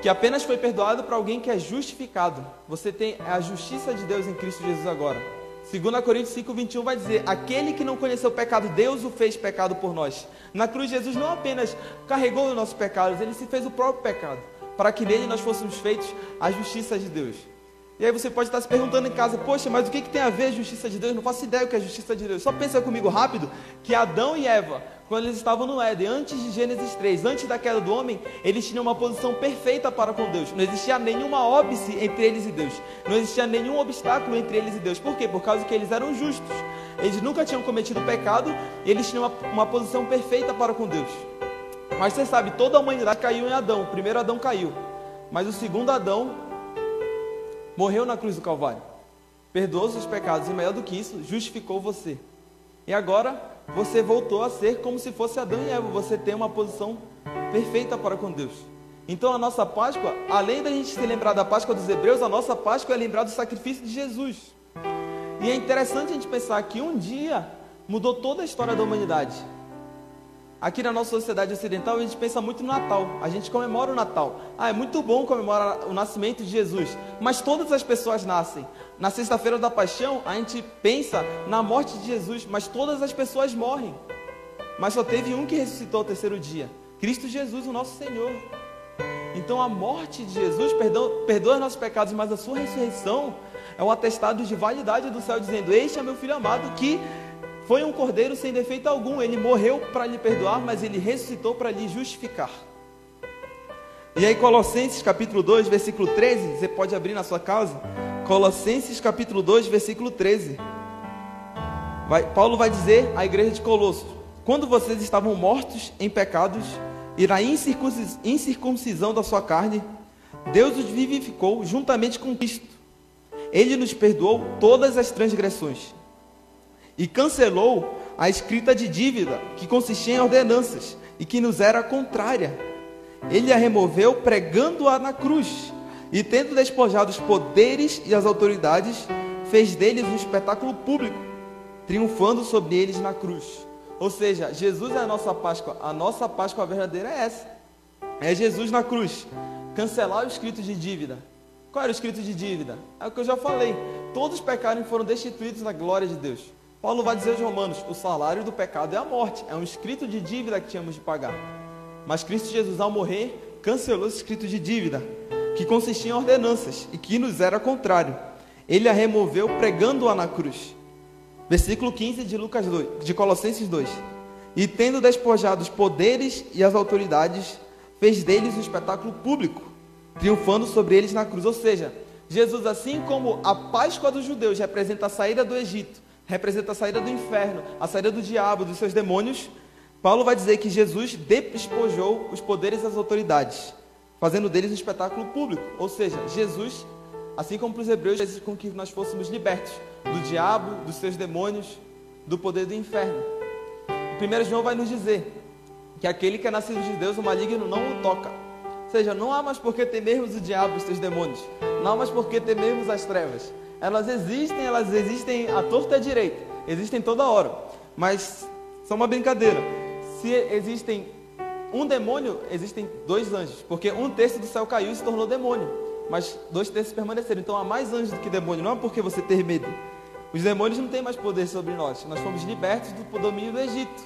que apenas foi perdoado para alguém que é justificado. Você tem a justiça de Deus em Cristo Jesus agora. 2 Coríntios 5, 21 vai dizer: Aquele que não conheceu o pecado, Deus o fez pecado por nós. Na cruz, Jesus não apenas carregou os nossos pecados, ele se fez o próprio pecado, para que nele nós fôssemos feitos a justiça de Deus. E aí você pode estar se perguntando em casa, poxa, mas o que, que tem a ver a justiça de Deus? Não faço ideia o que é a justiça de Deus. Só pensa comigo rápido que Adão e Eva, quando eles estavam no Éden, antes de Gênesis 3, antes da queda do homem, eles tinham uma posição perfeita para com Deus. Não existia nenhuma óbice entre eles e Deus. Não existia nenhum obstáculo entre eles e Deus. Por quê? Por causa que eles eram justos. Eles nunca tinham cometido pecado e eles tinham uma, uma posição perfeita para com Deus. Mas você sabe, toda a humanidade caiu em Adão. O primeiro Adão caiu. Mas o segundo Adão morreu na cruz do Calvário, perdoou seus pecados e, maior do que isso, justificou você. E agora você voltou a ser como se fosse Adão e Eva, você tem uma posição perfeita para com Deus. Então a nossa Páscoa, além da gente se lembrar da Páscoa dos Hebreus, a nossa Páscoa é lembrar do sacrifício de Jesus. E é interessante a gente pensar que um dia mudou toda a história da humanidade. Aqui na nossa sociedade ocidental, a gente pensa muito no Natal. A gente comemora o Natal. Ah, é muito bom comemorar o nascimento de Jesus. Mas todas as pessoas nascem. Na sexta-feira da paixão, a gente pensa na morte de Jesus. Mas todas as pessoas morrem. Mas só teve um que ressuscitou ao terceiro dia: Cristo Jesus, o nosso Senhor. Então a morte de Jesus perdoa, perdoa nossos pecados, mas a sua ressurreição é um atestado de validade do céu, dizendo: Este é meu filho amado que foi um cordeiro sem defeito algum. Ele morreu para lhe perdoar, mas ele ressuscitou para lhe justificar. E aí, Colossenses capítulo 2, versículo 13, você pode abrir na sua casa. Colossenses capítulo 2, versículo 13. Vai, Paulo vai dizer à igreja de Colossos: Quando vocês estavam mortos em pecados e na incircuncisão da sua carne, Deus os vivificou juntamente com Cristo. Ele nos perdoou todas as transgressões e cancelou a escrita de dívida que consistia em ordenanças e que nos era contrária. Ele a removeu pregando-a na cruz e, tendo despojado os poderes e as autoridades, fez deles um espetáculo público, triunfando sobre eles na cruz. Ou seja, Jesus é a nossa Páscoa. A nossa Páscoa verdadeira é essa. É Jesus na cruz. Cancelar o escrito de dívida. Qual era o escrito de dívida? É o que eu já falei. Todos pecaram e foram destituídos da glória de Deus. Paulo vai dizer aos Romanos: o salário do pecado é a morte, é um escrito de dívida que tínhamos de pagar. Mas Cristo Jesus, ao morrer, cancelou esse escrito de dívida, que consistia em ordenanças e que nos era contrário. Ele a removeu pregando-a na cruz. Versículo 15 de Lucas 2, de Colossenses 2. E tendo despojado os poderes e as autoridades, fez deles um espetáculo público, triunfando sobre eles na cruz. Ou seja, Jesus, assim como a Páscoa dos judeus representa a saída do Egito, representa a saída do inferno, a saída do diabo, dos seus demônios, Paulo vai dizer que Jesus despojou os poderes e as autoridades, fazendo deles um espetáculo público. Ou seja, Jesus, assim como para os hebreus, fez com que nós fôssemos libertos do diabo, dos seus demônios, do poder do inferno. O primeiro João vai nos dizer que aquele que é nascido de Deus, o maligno não o toca. Ou seja, não há mais por que temermos o diabo e os seus demônios. Não há mais por que temermos as trevas elas existem, elas existem à torta e à direita, existem toda hora, mas são uma brincadeira. Se existem um demônio, existem dois anjos, porque um terço do céu caiu e se tornou demônio, mas dois terços permaneceram. Então há mais anjos do que demônio, não é porque você ter medo. Os demônios não têm mais poder sobre nós, nós fomos libertos do domínio do Egito.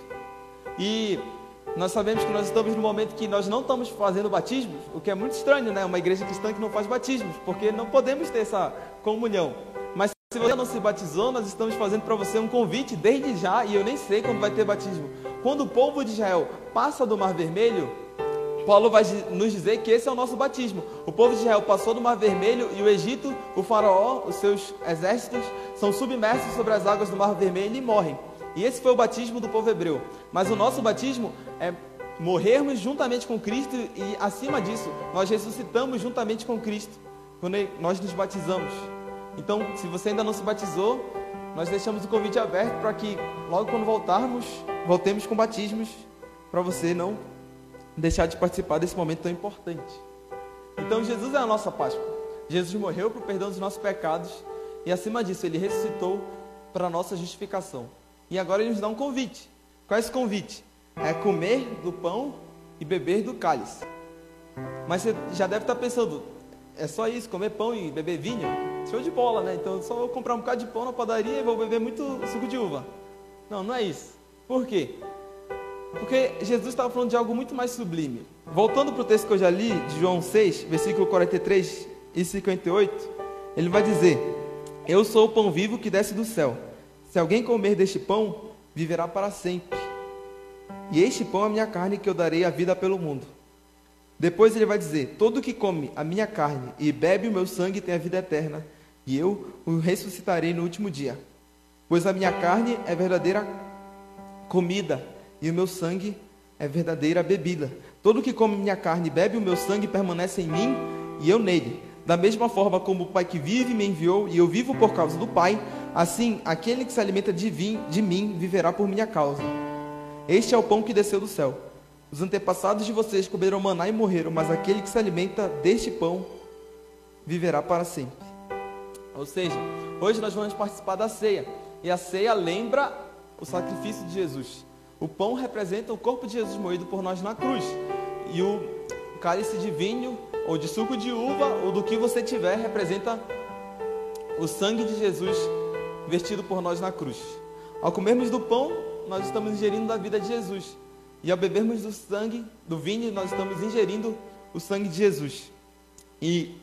E nós sabemos que nós estamos no momento que nós não estamos fazendo batismos, o que é muito estranho, né? Uma igreja cristã que não faz batismos, porque não podemos ter essa comunhão. Mas se você não se batizou, nós estamos fazendo para você um convite desde já, e eu nem sei quando vai ter batismo. Quando o povo de Israel passa do Mar Vermelho, Paulo vai nos dizer que esse é o nosso batismo. O povo de Israel passou do Mar Vermelho e o Egito, o Faraó, os seus exércitos, são submersos sobre as águas do Mar Vermelho e morrem. E esse foi o batismo do povo hebreu. Mas o nosso batismo é morrermos juntamente com Cristo e, acima disso, nós ressuscitamos juntamente com Cristo quando nós nos batizamos. Então, se você ainda não se batizou, nós deixamos o convite aberto para que, logo quando voltarmos, voltemos com batismos, para você não deixar de participar desse momento tão importante. Então, Jesus é a nossa Páscoa. Jesus morreu para o perdão dos nossos pecados e, acima disso, ele ressuscitou para a nossa justificação. E agora ele nos dá um convite. Qual é esse convite? É comer do pão e beber do cálice. Mas você já deve estar pensando, é só isso, comer pão e beber vinho? Show de bola, né? Então só vou comprar um bocado de pão na padaria e vou beber muito suco de uva. Não, não é isso. Por quê? Porque Jesus estava falando de algo muito mais sublime. Voltando para o texto que eu já li, de João 6, versículo 43 e 58, ele vai dizer: Eu sou o pão vivo que desce do céu. Se alguém comer deste pão, viverá para sempre. E este pão é a minha carne que eu darei a vida pelo mundo. Depois ele vai dizer: Todo que come a minha carne e bebe o meu sangue tem a vida eterna, e eu o ressuscitarei no último dia. Pois a minha carne é verdadeira comida, e o meu sangue é verdadeira bebida. Todo que come minha carne e bebe o meu sangue permanece em mim, e eu nele. Da mesma forma como o Pai que vive me enviou, e eu vivo por causa do Pai, Assim, aquele que se alimenta de, vim, de mim viverá por minha causa. Este é o pão que desceu do céu. Os antepassados de vocês comeram maná e morreram, mas aquele que se alimenta deste pão viverá para sempre. Ou seja, hoje nós vamos participar da ceia. E a ceia lembra o sacrifício de Jesus. O pão representa o corpo de Jesus moído por nós na cruz. E o cálice de vinho, ou de suco de uva, ou do que você tiver, representa o sangue de Jesus vestido por nós na cruz. Ao comermos do pão, nós estamos ingerindo da vida de Jesus. E ao bebermos do sangue, do vinho, nós estamos ingerindo o sangue de Jesus. E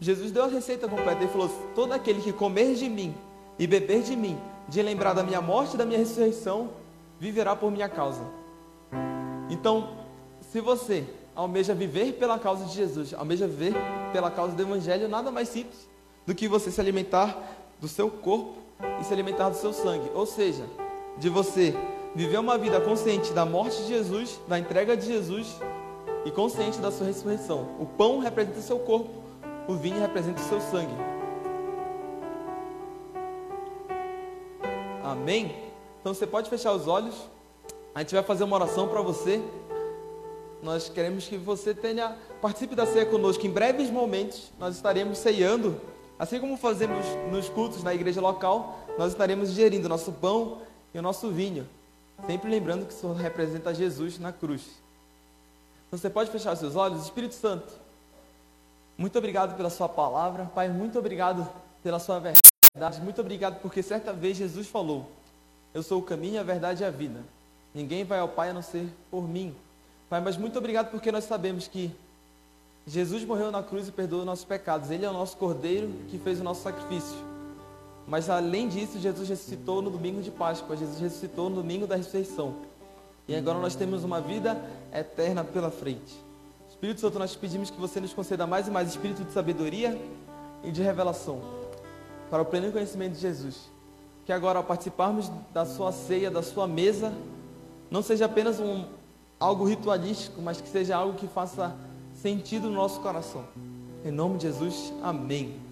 Jesus deu a receita completa. Ele falou: Todo aquele que comer de mim e beber de mim, de lembrar da minha morte e da minha ressurreição, viverá por minha causa. Então, se você almeja viver pela causa de Jesus, almeja viver pela causa do Evangelho, nada mais simples do que você se alimentar do seu corpo e se alimentar do seu sangue. Ou seja, de você viver uma vida consciente da morte de Jesus, da entrega de Jesus e consciente da sua ressurreição. O pão representa o seu corpo, o vinho representa o seu sangue. Amém? Então você pode fechar os olhos. A gente vai fazer uma oração para você. Nós queremos que você tenha participe da ceia conosco. Em breves momentos nós estaremos ceando Assim como fazemos nos cultos na igreja local, nós estaremos ingerindo nosso pão e o nosso vinho, sempre lembrando que isso representa Jesus na cruz. Então você pode fechar seus olhos, Espírito Santo. Muito obrigado pela sua palavra, Pai, muito obrigado pela sua verdade, muito obrigado porque certa vez Jesus falou: Eu sou o caminho, a verdade e a vida. Ninguém vai ao Pai a não ser por mim. Pai, mas muito obrigado porque nós sabemos que Jesus morreu na cruz e perdoou nossos pecados. Ele é o nosso cordeiro que fez o nosso sacrifício. Mas além disso, Jesus ressuscitou no domingo de Páscoa. Jesus ressuscitou no domingo da ressurreição. E agora nós temos uma vida eterna pela frente. Espírito Santo, nós pedimos que você nos conceda mais e mais espírito de sabedoria e de revelação para o pleno conhecimento de Jesus. Que agora, ao participarmos da sua ceia, da sua mesa, não seja apenas um, algo ritualístico, mas que seja algo que faça sentido no nosso coração. Em nome de Jesus, amém.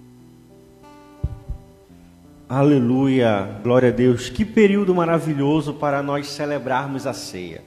Aleluia, glória a Deus. Que período maravilhoso para nós celebrarmos a ceia.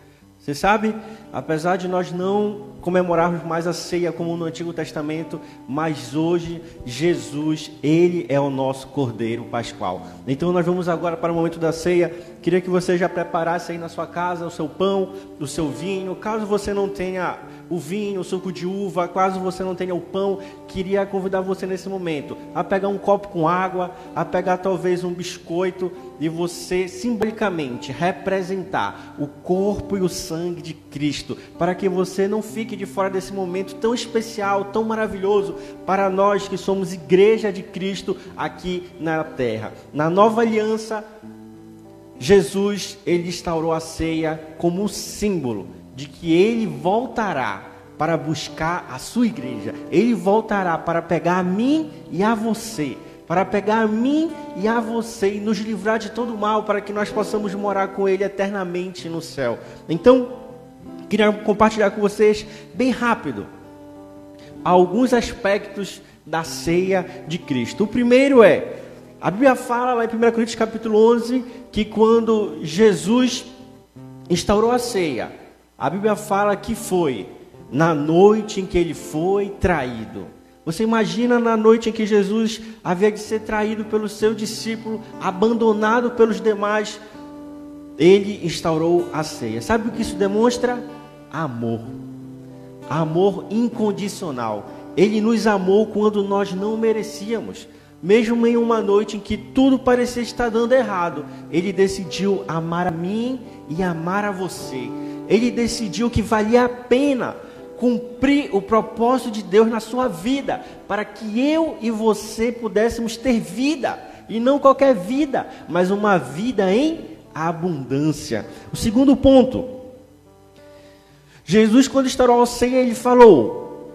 Você sabe, apesar de nós não comemorarmos mais a ceia como no Antigo Testamento, mas hoje Jesus, ele é o nosso Cordeiro Pascual. Então nós vamos agora para o momento da ceia. Queria que você já preparasse aí na sua casa o seu pão, o seu vinho. Caso você não tenha o vinho, o suco de uva, caso você não tenha o pão, queria convidar você nesse momento a pegar um copo com água, a pegar talvez um biscoito e você simbolicamente representar o corpo e o sangue de Cristo, para que você não fique de fora desse momento tão especial, tão maravilhoso para nós que somos igreja de Cristo aqui na terra. Na nova aliança, Jesus, ele instaurou a ceia como um símbolo de que ele voltará para buscar a sua igreja. Ele voltará para pegar a mim e a você, para pegar a mim e a você e nos livrar de todo mal, para que nós possamos morar com ele eternamente no céu. Então, queria compartilhar com vocês bem rápido alguns aspectos da ceia de Cristo. O primeiro é, a Bíblia fala lá em 1 Coríntios capítulo 11 que quando Jesus instaurou a ceia, a Bíblia fala que foi na noite em que ele foi traído. Você imagina na noite em que Jesus havia de ser traído pelo seu discípulo, abandonado pelos demais, ele instaurou a ceia. Sabe o que isso demonstra? Amor. Amor incondicional. Ele nos amou quando nós não merecíamos. Mesmo em uma noite em que tudo parecia estar dando errado, ele decidiu amar a mim e amar a você ele decidiu que valia a pena cumprir o propósito de Deus na sua vida, para que eu e você pudéssemos ter vida, e não qualquer vida, mas uma vida em abundância. O segundo ponto, Jesus, quando estourou a ceia, ele falou: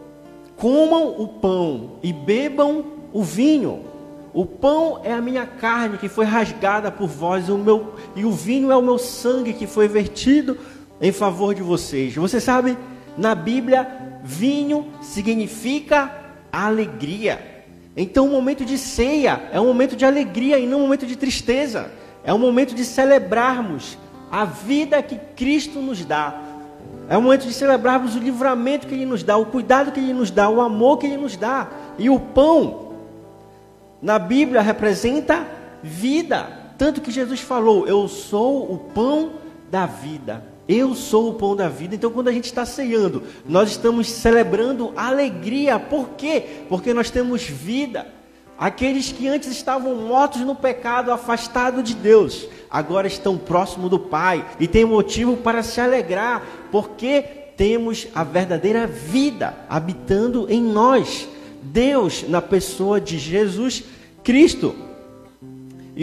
comam o pão e bebam o vinho. O pão é a minha carne que foi rasgada por vós, o meu, e o vinho é o meu sangue que foi vertido em favor de vocês. Você sabe, na Bíblia, vinho significa alegria. Então, o momento de ceia é um momento de alegria e não um momento de tristeza. É um momento de celebrarmos a vida que Cristo nos dá. É um momento de celebrarmos o livramento que Ele nos dá, o cuidado que Ele nos dá, o amor que Ele nos dá. E o pão, na Bíblia, representa vida. Tanto que Jesus falou: Eu sou o pão da vida. Eu sou o pão da vida. Então, quando a gente está ceando, nós estamos celebrando alegria. Por quê? Porque nós temos vida. Aqueles que antes estavam mortos no pecado, afastados de Deus, agora estão próximo do Pai e tem motivo para se alegrar, porque temos a verdadeira vida habitando em nós. Deus, na pessoa de Jesus Cristo.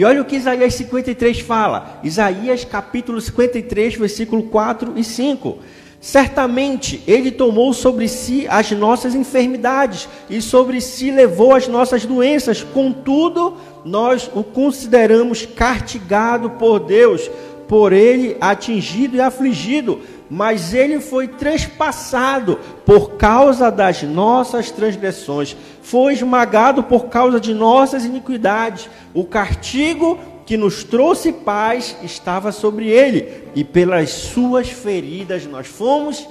E olha o que Isaías 53 fala. Isaías capítulo 53, versículo 4 e 5. Certamente ele tomou sobre si as nossas enfermidades e sobre si levou as nossas doenças. Contudo, nós o consideramos castigado por Deus, por ele atingido e afligido mas ele foi trespassado por causa das nossas transgressões, foi esmagado por causa de nossas iniquidades. O castigo que nos trouxe paz estava sobre ele, e pelas suas feridas nós fomos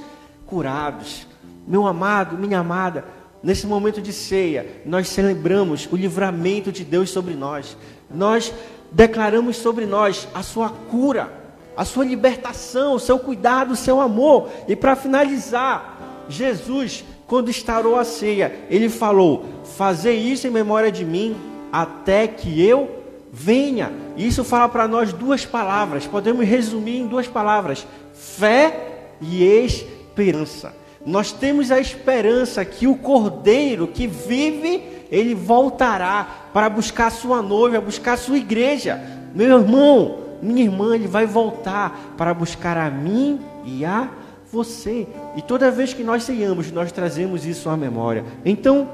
curados. Meu amado, minha amada, nesse momento de ceia, nós celebramos o livramento de Deus sobre nós. Nós declaramos sobre nós a sua cura a sua libertação, o seu cuidado, o seu amor. E para finalizar, Jesus, quando instaurou a ceia, ele falou: Fazer isso em memória de mim, até que eu venha. Isso fala para nós duas palavras, podemos resumir em duas palavras: fé e esperança. Nós temos a esperança que o Cordeiro que vive, ele voltará para buscar sua noiva, buscar sua igreja. Meu irmão, minha irmã, ele vai voltar para buscar a mim e a você. E toda vez que nós ceiamos, nós trazemos isso à memória. Então,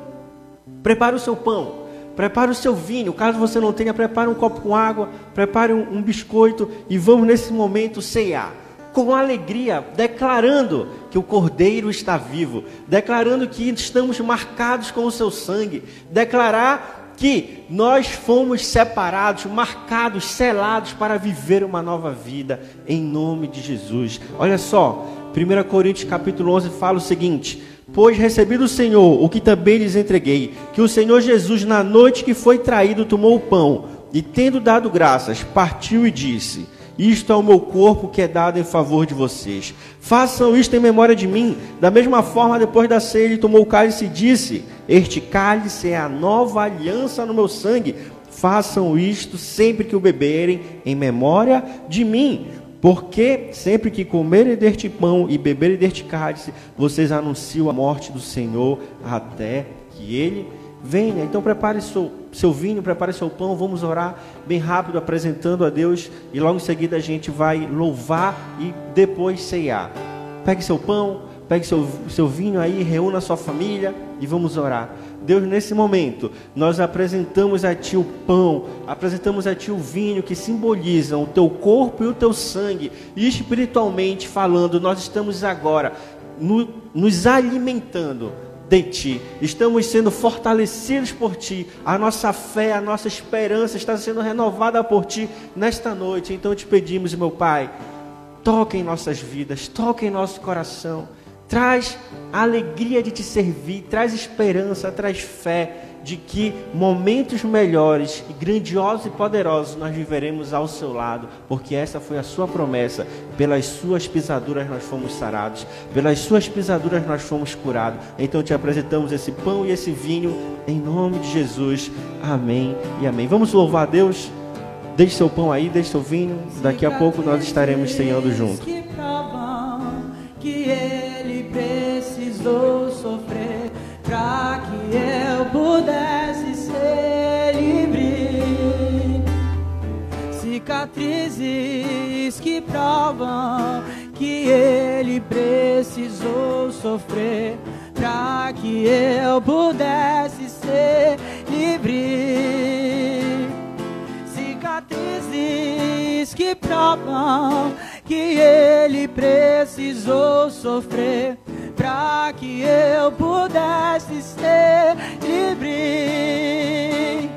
prepare o seu pão, prepare o seu vinho. Caso você não tenha, prepare um copo com água, prepare um, um biscoito e vamos nesse momento ceiar. Com alegria, declarando que o Cordeiro está vivo, declarando que estamos marcados com o seu sangue, declarar que nós fomos separados, marcados, selados para viver uma nova vida em nome de Jesus. Olha só, 1 Coríntios capítulo 11 fala o seguinte: Pois recebi do Senhor o que também lhes entreguei, que o Senhor Jesus, na noite que foi traído, tomou o pão e, tendo dado graças, partiu e disse: Isto é o meu corpo que é dado em favor de vocês. Façam isto em memória de mim. Da mesma forma, depois da ceia, ele tomou o cálice e disse: Este cálice é a nova aliança no meu sangue. Façam isto sempre que o beberem, em memória de mim. Porque sempre que comerem deste pão e beberem deste cálice, vocês anunciam a morte do Senhor até que ele venha. Então prepare seu, seu vinho, prepare seu pão, vamos orar bem rápido, apresentando a Deus, e logo em seguida a gente vai louvar e depois ceiar. Pegue seu pão, pegue seu, seu vinho aí, reúna sua família e vamos orar. Deus, nesse momento, nós apresentamos a Ti o pão, apresentamos a Ti o vinho que simbolizam o Teu corpo e o Teu sangue, e espiritualmente falando, nós estamos agora no, nos alimentando de Ti, estamos sendo fortalecidos por Ti, a nossa fé, a nossa esperança está sendo renovada por Ti nesta noite. Então te pedimos, meu Pai, toque em nossas vidas, toque em nosso coração. Traz alegria de te servir, traz esperança, traz fé de que momentos melhores, grandiosos e poderosos nós viveremos ao seu lado, porque essa foi a sua promessa. Pelas suas pisaduras nós fomos sarados, pelas suas pisaduras nós fomos curados. Então te apresentamos esse pão e esse vinho em nome de Jesus. Amém e amém. Vamos louvar a Deus. Deixe seu pão aí, deixe seu vinho. Daqui a pouco nós estaremos ceando juntos. Que precisou pudesse ser livre. Cicatrizes que provam que ele precisou sofrer para que eu pudesse ser livre. Cicatrizes que provam que ele precisou sofrer para que eu pudesse ser livre.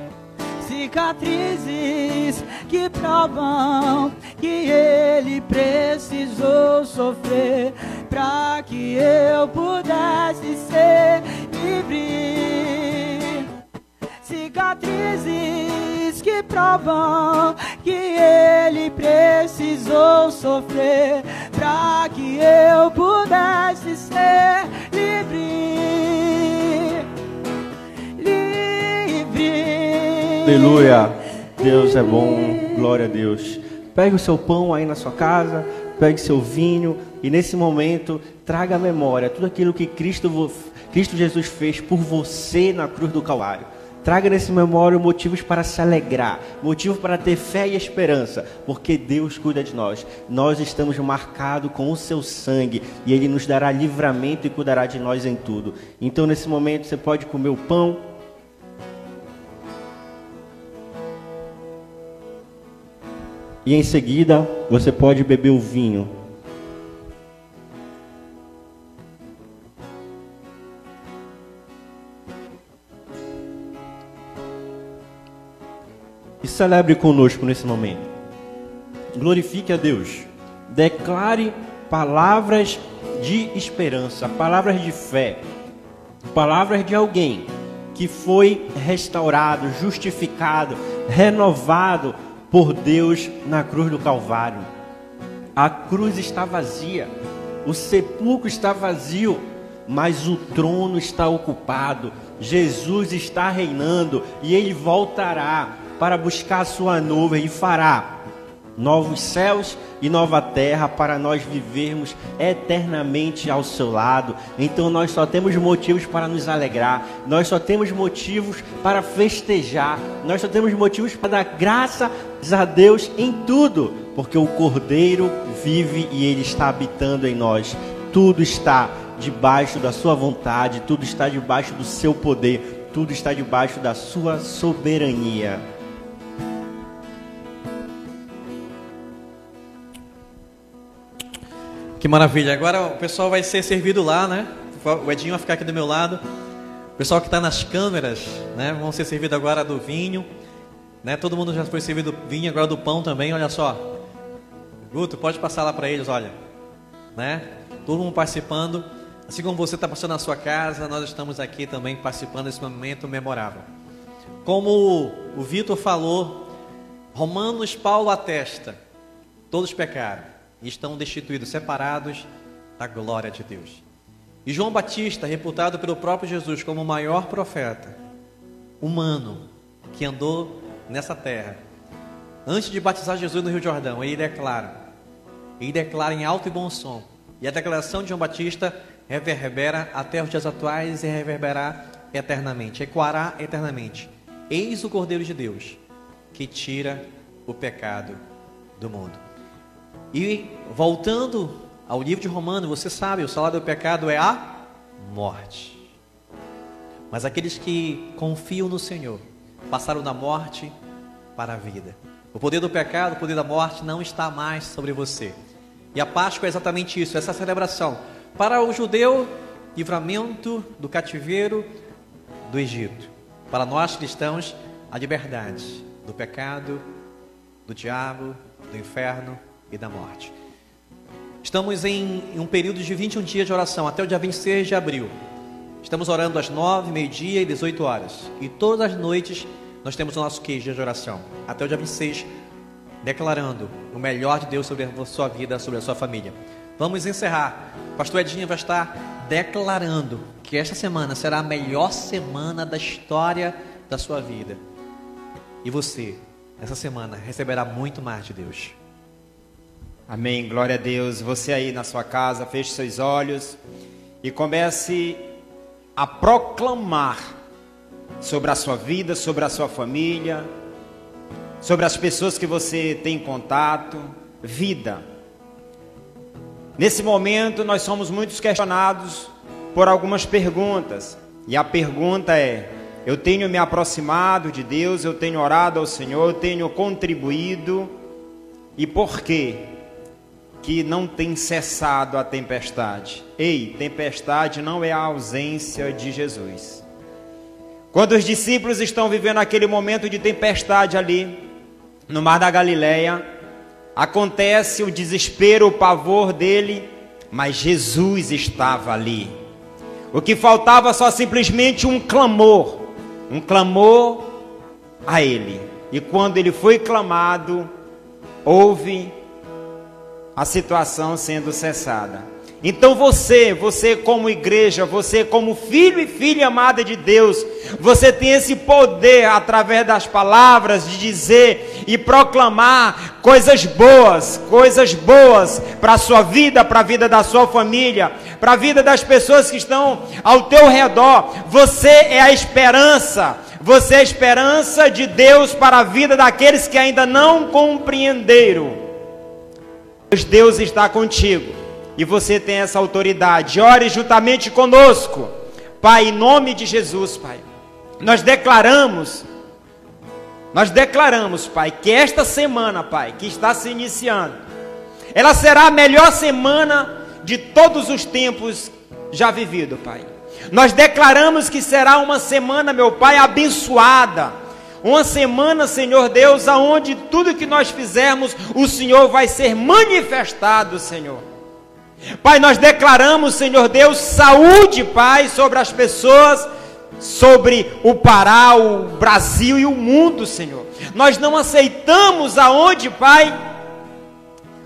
Cicatrizes que provam que ele precisou sofrer para que eu pudesse ser livre. Cicatrizes que provam que ele precisou sofrer para eu pudesse ser livre. Livre. Aleluia. Deus é bom. Glória a Deus. Pegue o seu pão aí na sua casa, pegue seu vinho e nesse momento traga à memória tudo aquilo que Cristo, Cristo Jesus fez por você na cruz do Calvário. Traga nesse memória motivos para se alegrar, motivos para ter fé e esperança, porque Deus cuida de nós. Nós estamos marcados com o seu sangue e Ele nos dará livramento e cuidará de nós em tudo. Então, nesse momento, você pode comer o pão. E em seguida, você pode beber o vinho. Celebre conosco nesse momento. Glorifique a Deus. Declare palavras de esperança, palavras de fé, palavras de alguém que foi restaurado, justificado, renovado por Deus na cruz do Calvário. A cruz está vazia, o sepulcro está vazio, mas o trono está ocupado. Jesus está reinando e ele voltará para buscar a sua nuvem e fará novos céus e nova terra para nós vivermos eternamente ao seu lado. Então nós só temos motivos para nos alegrar, nós só temos motivos para festejar, nós só temos motivos para dar graças a Deus em tudo, porque o Cordeiro vive e ele está habitando em nós. Tudo está debaixo da sua vontade, tudo está debaixo do seu poder, tudo está debaixo da sua soberania. Que maravilha. Agora o pessoal vai ser servido lá, né? O Edinho vai ficar aqui do meu lado. O pessoal que está nas câmeras, né? Vão ser servido agora do vinho. Né? Todo mundo já foi servido do vinho, agora do pão também, olha só. Guto, pode passar lá para eles, olha. Né? todo mundo participando. Assim como você está passando na sua casa, nós estamos aqui também participando desse momento memorável. Como o Vitor falou, Romanos Paulo atesta: todos pecaram e estão destituídos, separados da glória de Deus. E João Batista, reputado pelo próprio Jesus como o maior profeta humano que andou nessa terra, antes de batizar Jesus no Rio Jordão, ele declara, ele declara em alto e bom som, e a declaração de João Batista reverbera até os dias atuais e reverberará eternamente, ecoará eternamente. Eis o Cordeiro de Deus que tira o pecado do mundo. E voltando ao livro de Romanos, você sabe, o salário do pecado é a morte. Mas aqueles que confiam no Senhor passaram da morte para a vida. O poder do pecado, o poder da morte não está mais sobre você. E a Páscoa é exatamente isso, essa celebração. Para o judeu, livramento do cativeiro do Egito. Para nós cristãos, a liberdade do pecado, do diabo, do inferno e da morte. Estamos em um período de 21 dias de oração, até o dia 26 de abril. Estamos orando às 9, meio-dia e 18 horas. E todas as noites nós temos o nosso queijo de oração, até o dia 26, declarando o melhor de Deus sobre a sua vida, sobre a sua família. Vamos encerrar. Pastor Edinho vai estar declarando que esta semana será a melhor semana da história da sua vida. E você, essa semana, receberá muito mais de Deus. Amém. Glória a Deus. Você aí na sua casa, feche seus olhos e comece a proclamar sobre a sua vida, sobre a sua família, sobre as pessoas que você tem contato, vida. Nesse momento, nós somos muitos questionados por algumas perguntas. E a pergunta é: eu tenho me aproximado de Deus, eu tenho orado ao Senhor, eu tenho contribuído, e por quê? Que não tem cessado a tempestade. Ei, tempestade não é a ausência de Jesus. Quando os discípulos estão vivendo aquele momento de tempestade ali, no mar da Galileia, acontece o desespero, o pavor dele, mas Jesus estava ali. O que faltava só simplesmente um clamor, um clamor a ele. E quando ele foi clamado, houve a situação sendo cessada. Então você, você como igreja, você como filho e filha amada de Deus, você tem esse poder através das palavras de dizer e proclamar coisas boas, coisas boas para a sua vida, para a vida da sua família, para a vida das pessoas que estão ao teu redor. Você é a esperança. Você é a esperança de Deus para a vida daqueles que ainda não compreenderam. Deus está contigo e você tem essa autoridade. Ore juntamente conosco, Pai, em nome de Jesus, Pai. Nós declaramos, nós declaramos, Pai, que esta semana, Pai, que está se iniciando, ela será a melhor semana de todos os tempos já vivido, Pai. Nós declaramos que será uma semana, meu Pai, abençoada uma semana, Senhor Deus, aonde tudo que nós fizermos, o Senhor vai ser manifestado, Senhor. Pai, nós declaramos, Senhor Deus, saúde, Pai, sobre as pessoas, sobre o Pará, o Brasil e o mundo, Senhor. Nós não aceitamos aonde, Pai,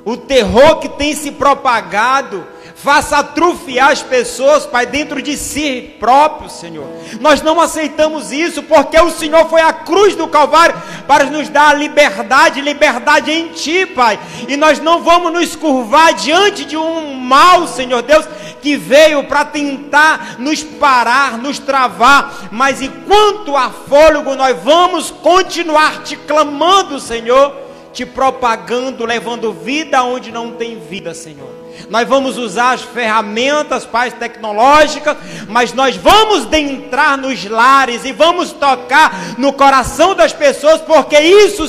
o terror que tem se propagado, faça atrofiar as pessoas, Pai, dentro de si próprio, Senhor. Nós não aceitamos isso, porque o Senhor foi à cruz do Calvário para nos dar a liberdade, liberdade em Ti, Pai. E nós não vamos nos curvar diante de um mal, Senhor Deus, que veio para tentar nos parar, nos travar. Mas enquanto há fôlego, nós vamos continuar te clamando, Senhor, te propagando, levando vida onde não tem vida, Senhor. Nós vamos usar as ferramentas, pais tecnológicas, mas nós vamos entrar nos lares e vamos tocar no coração das pessoas, porque isso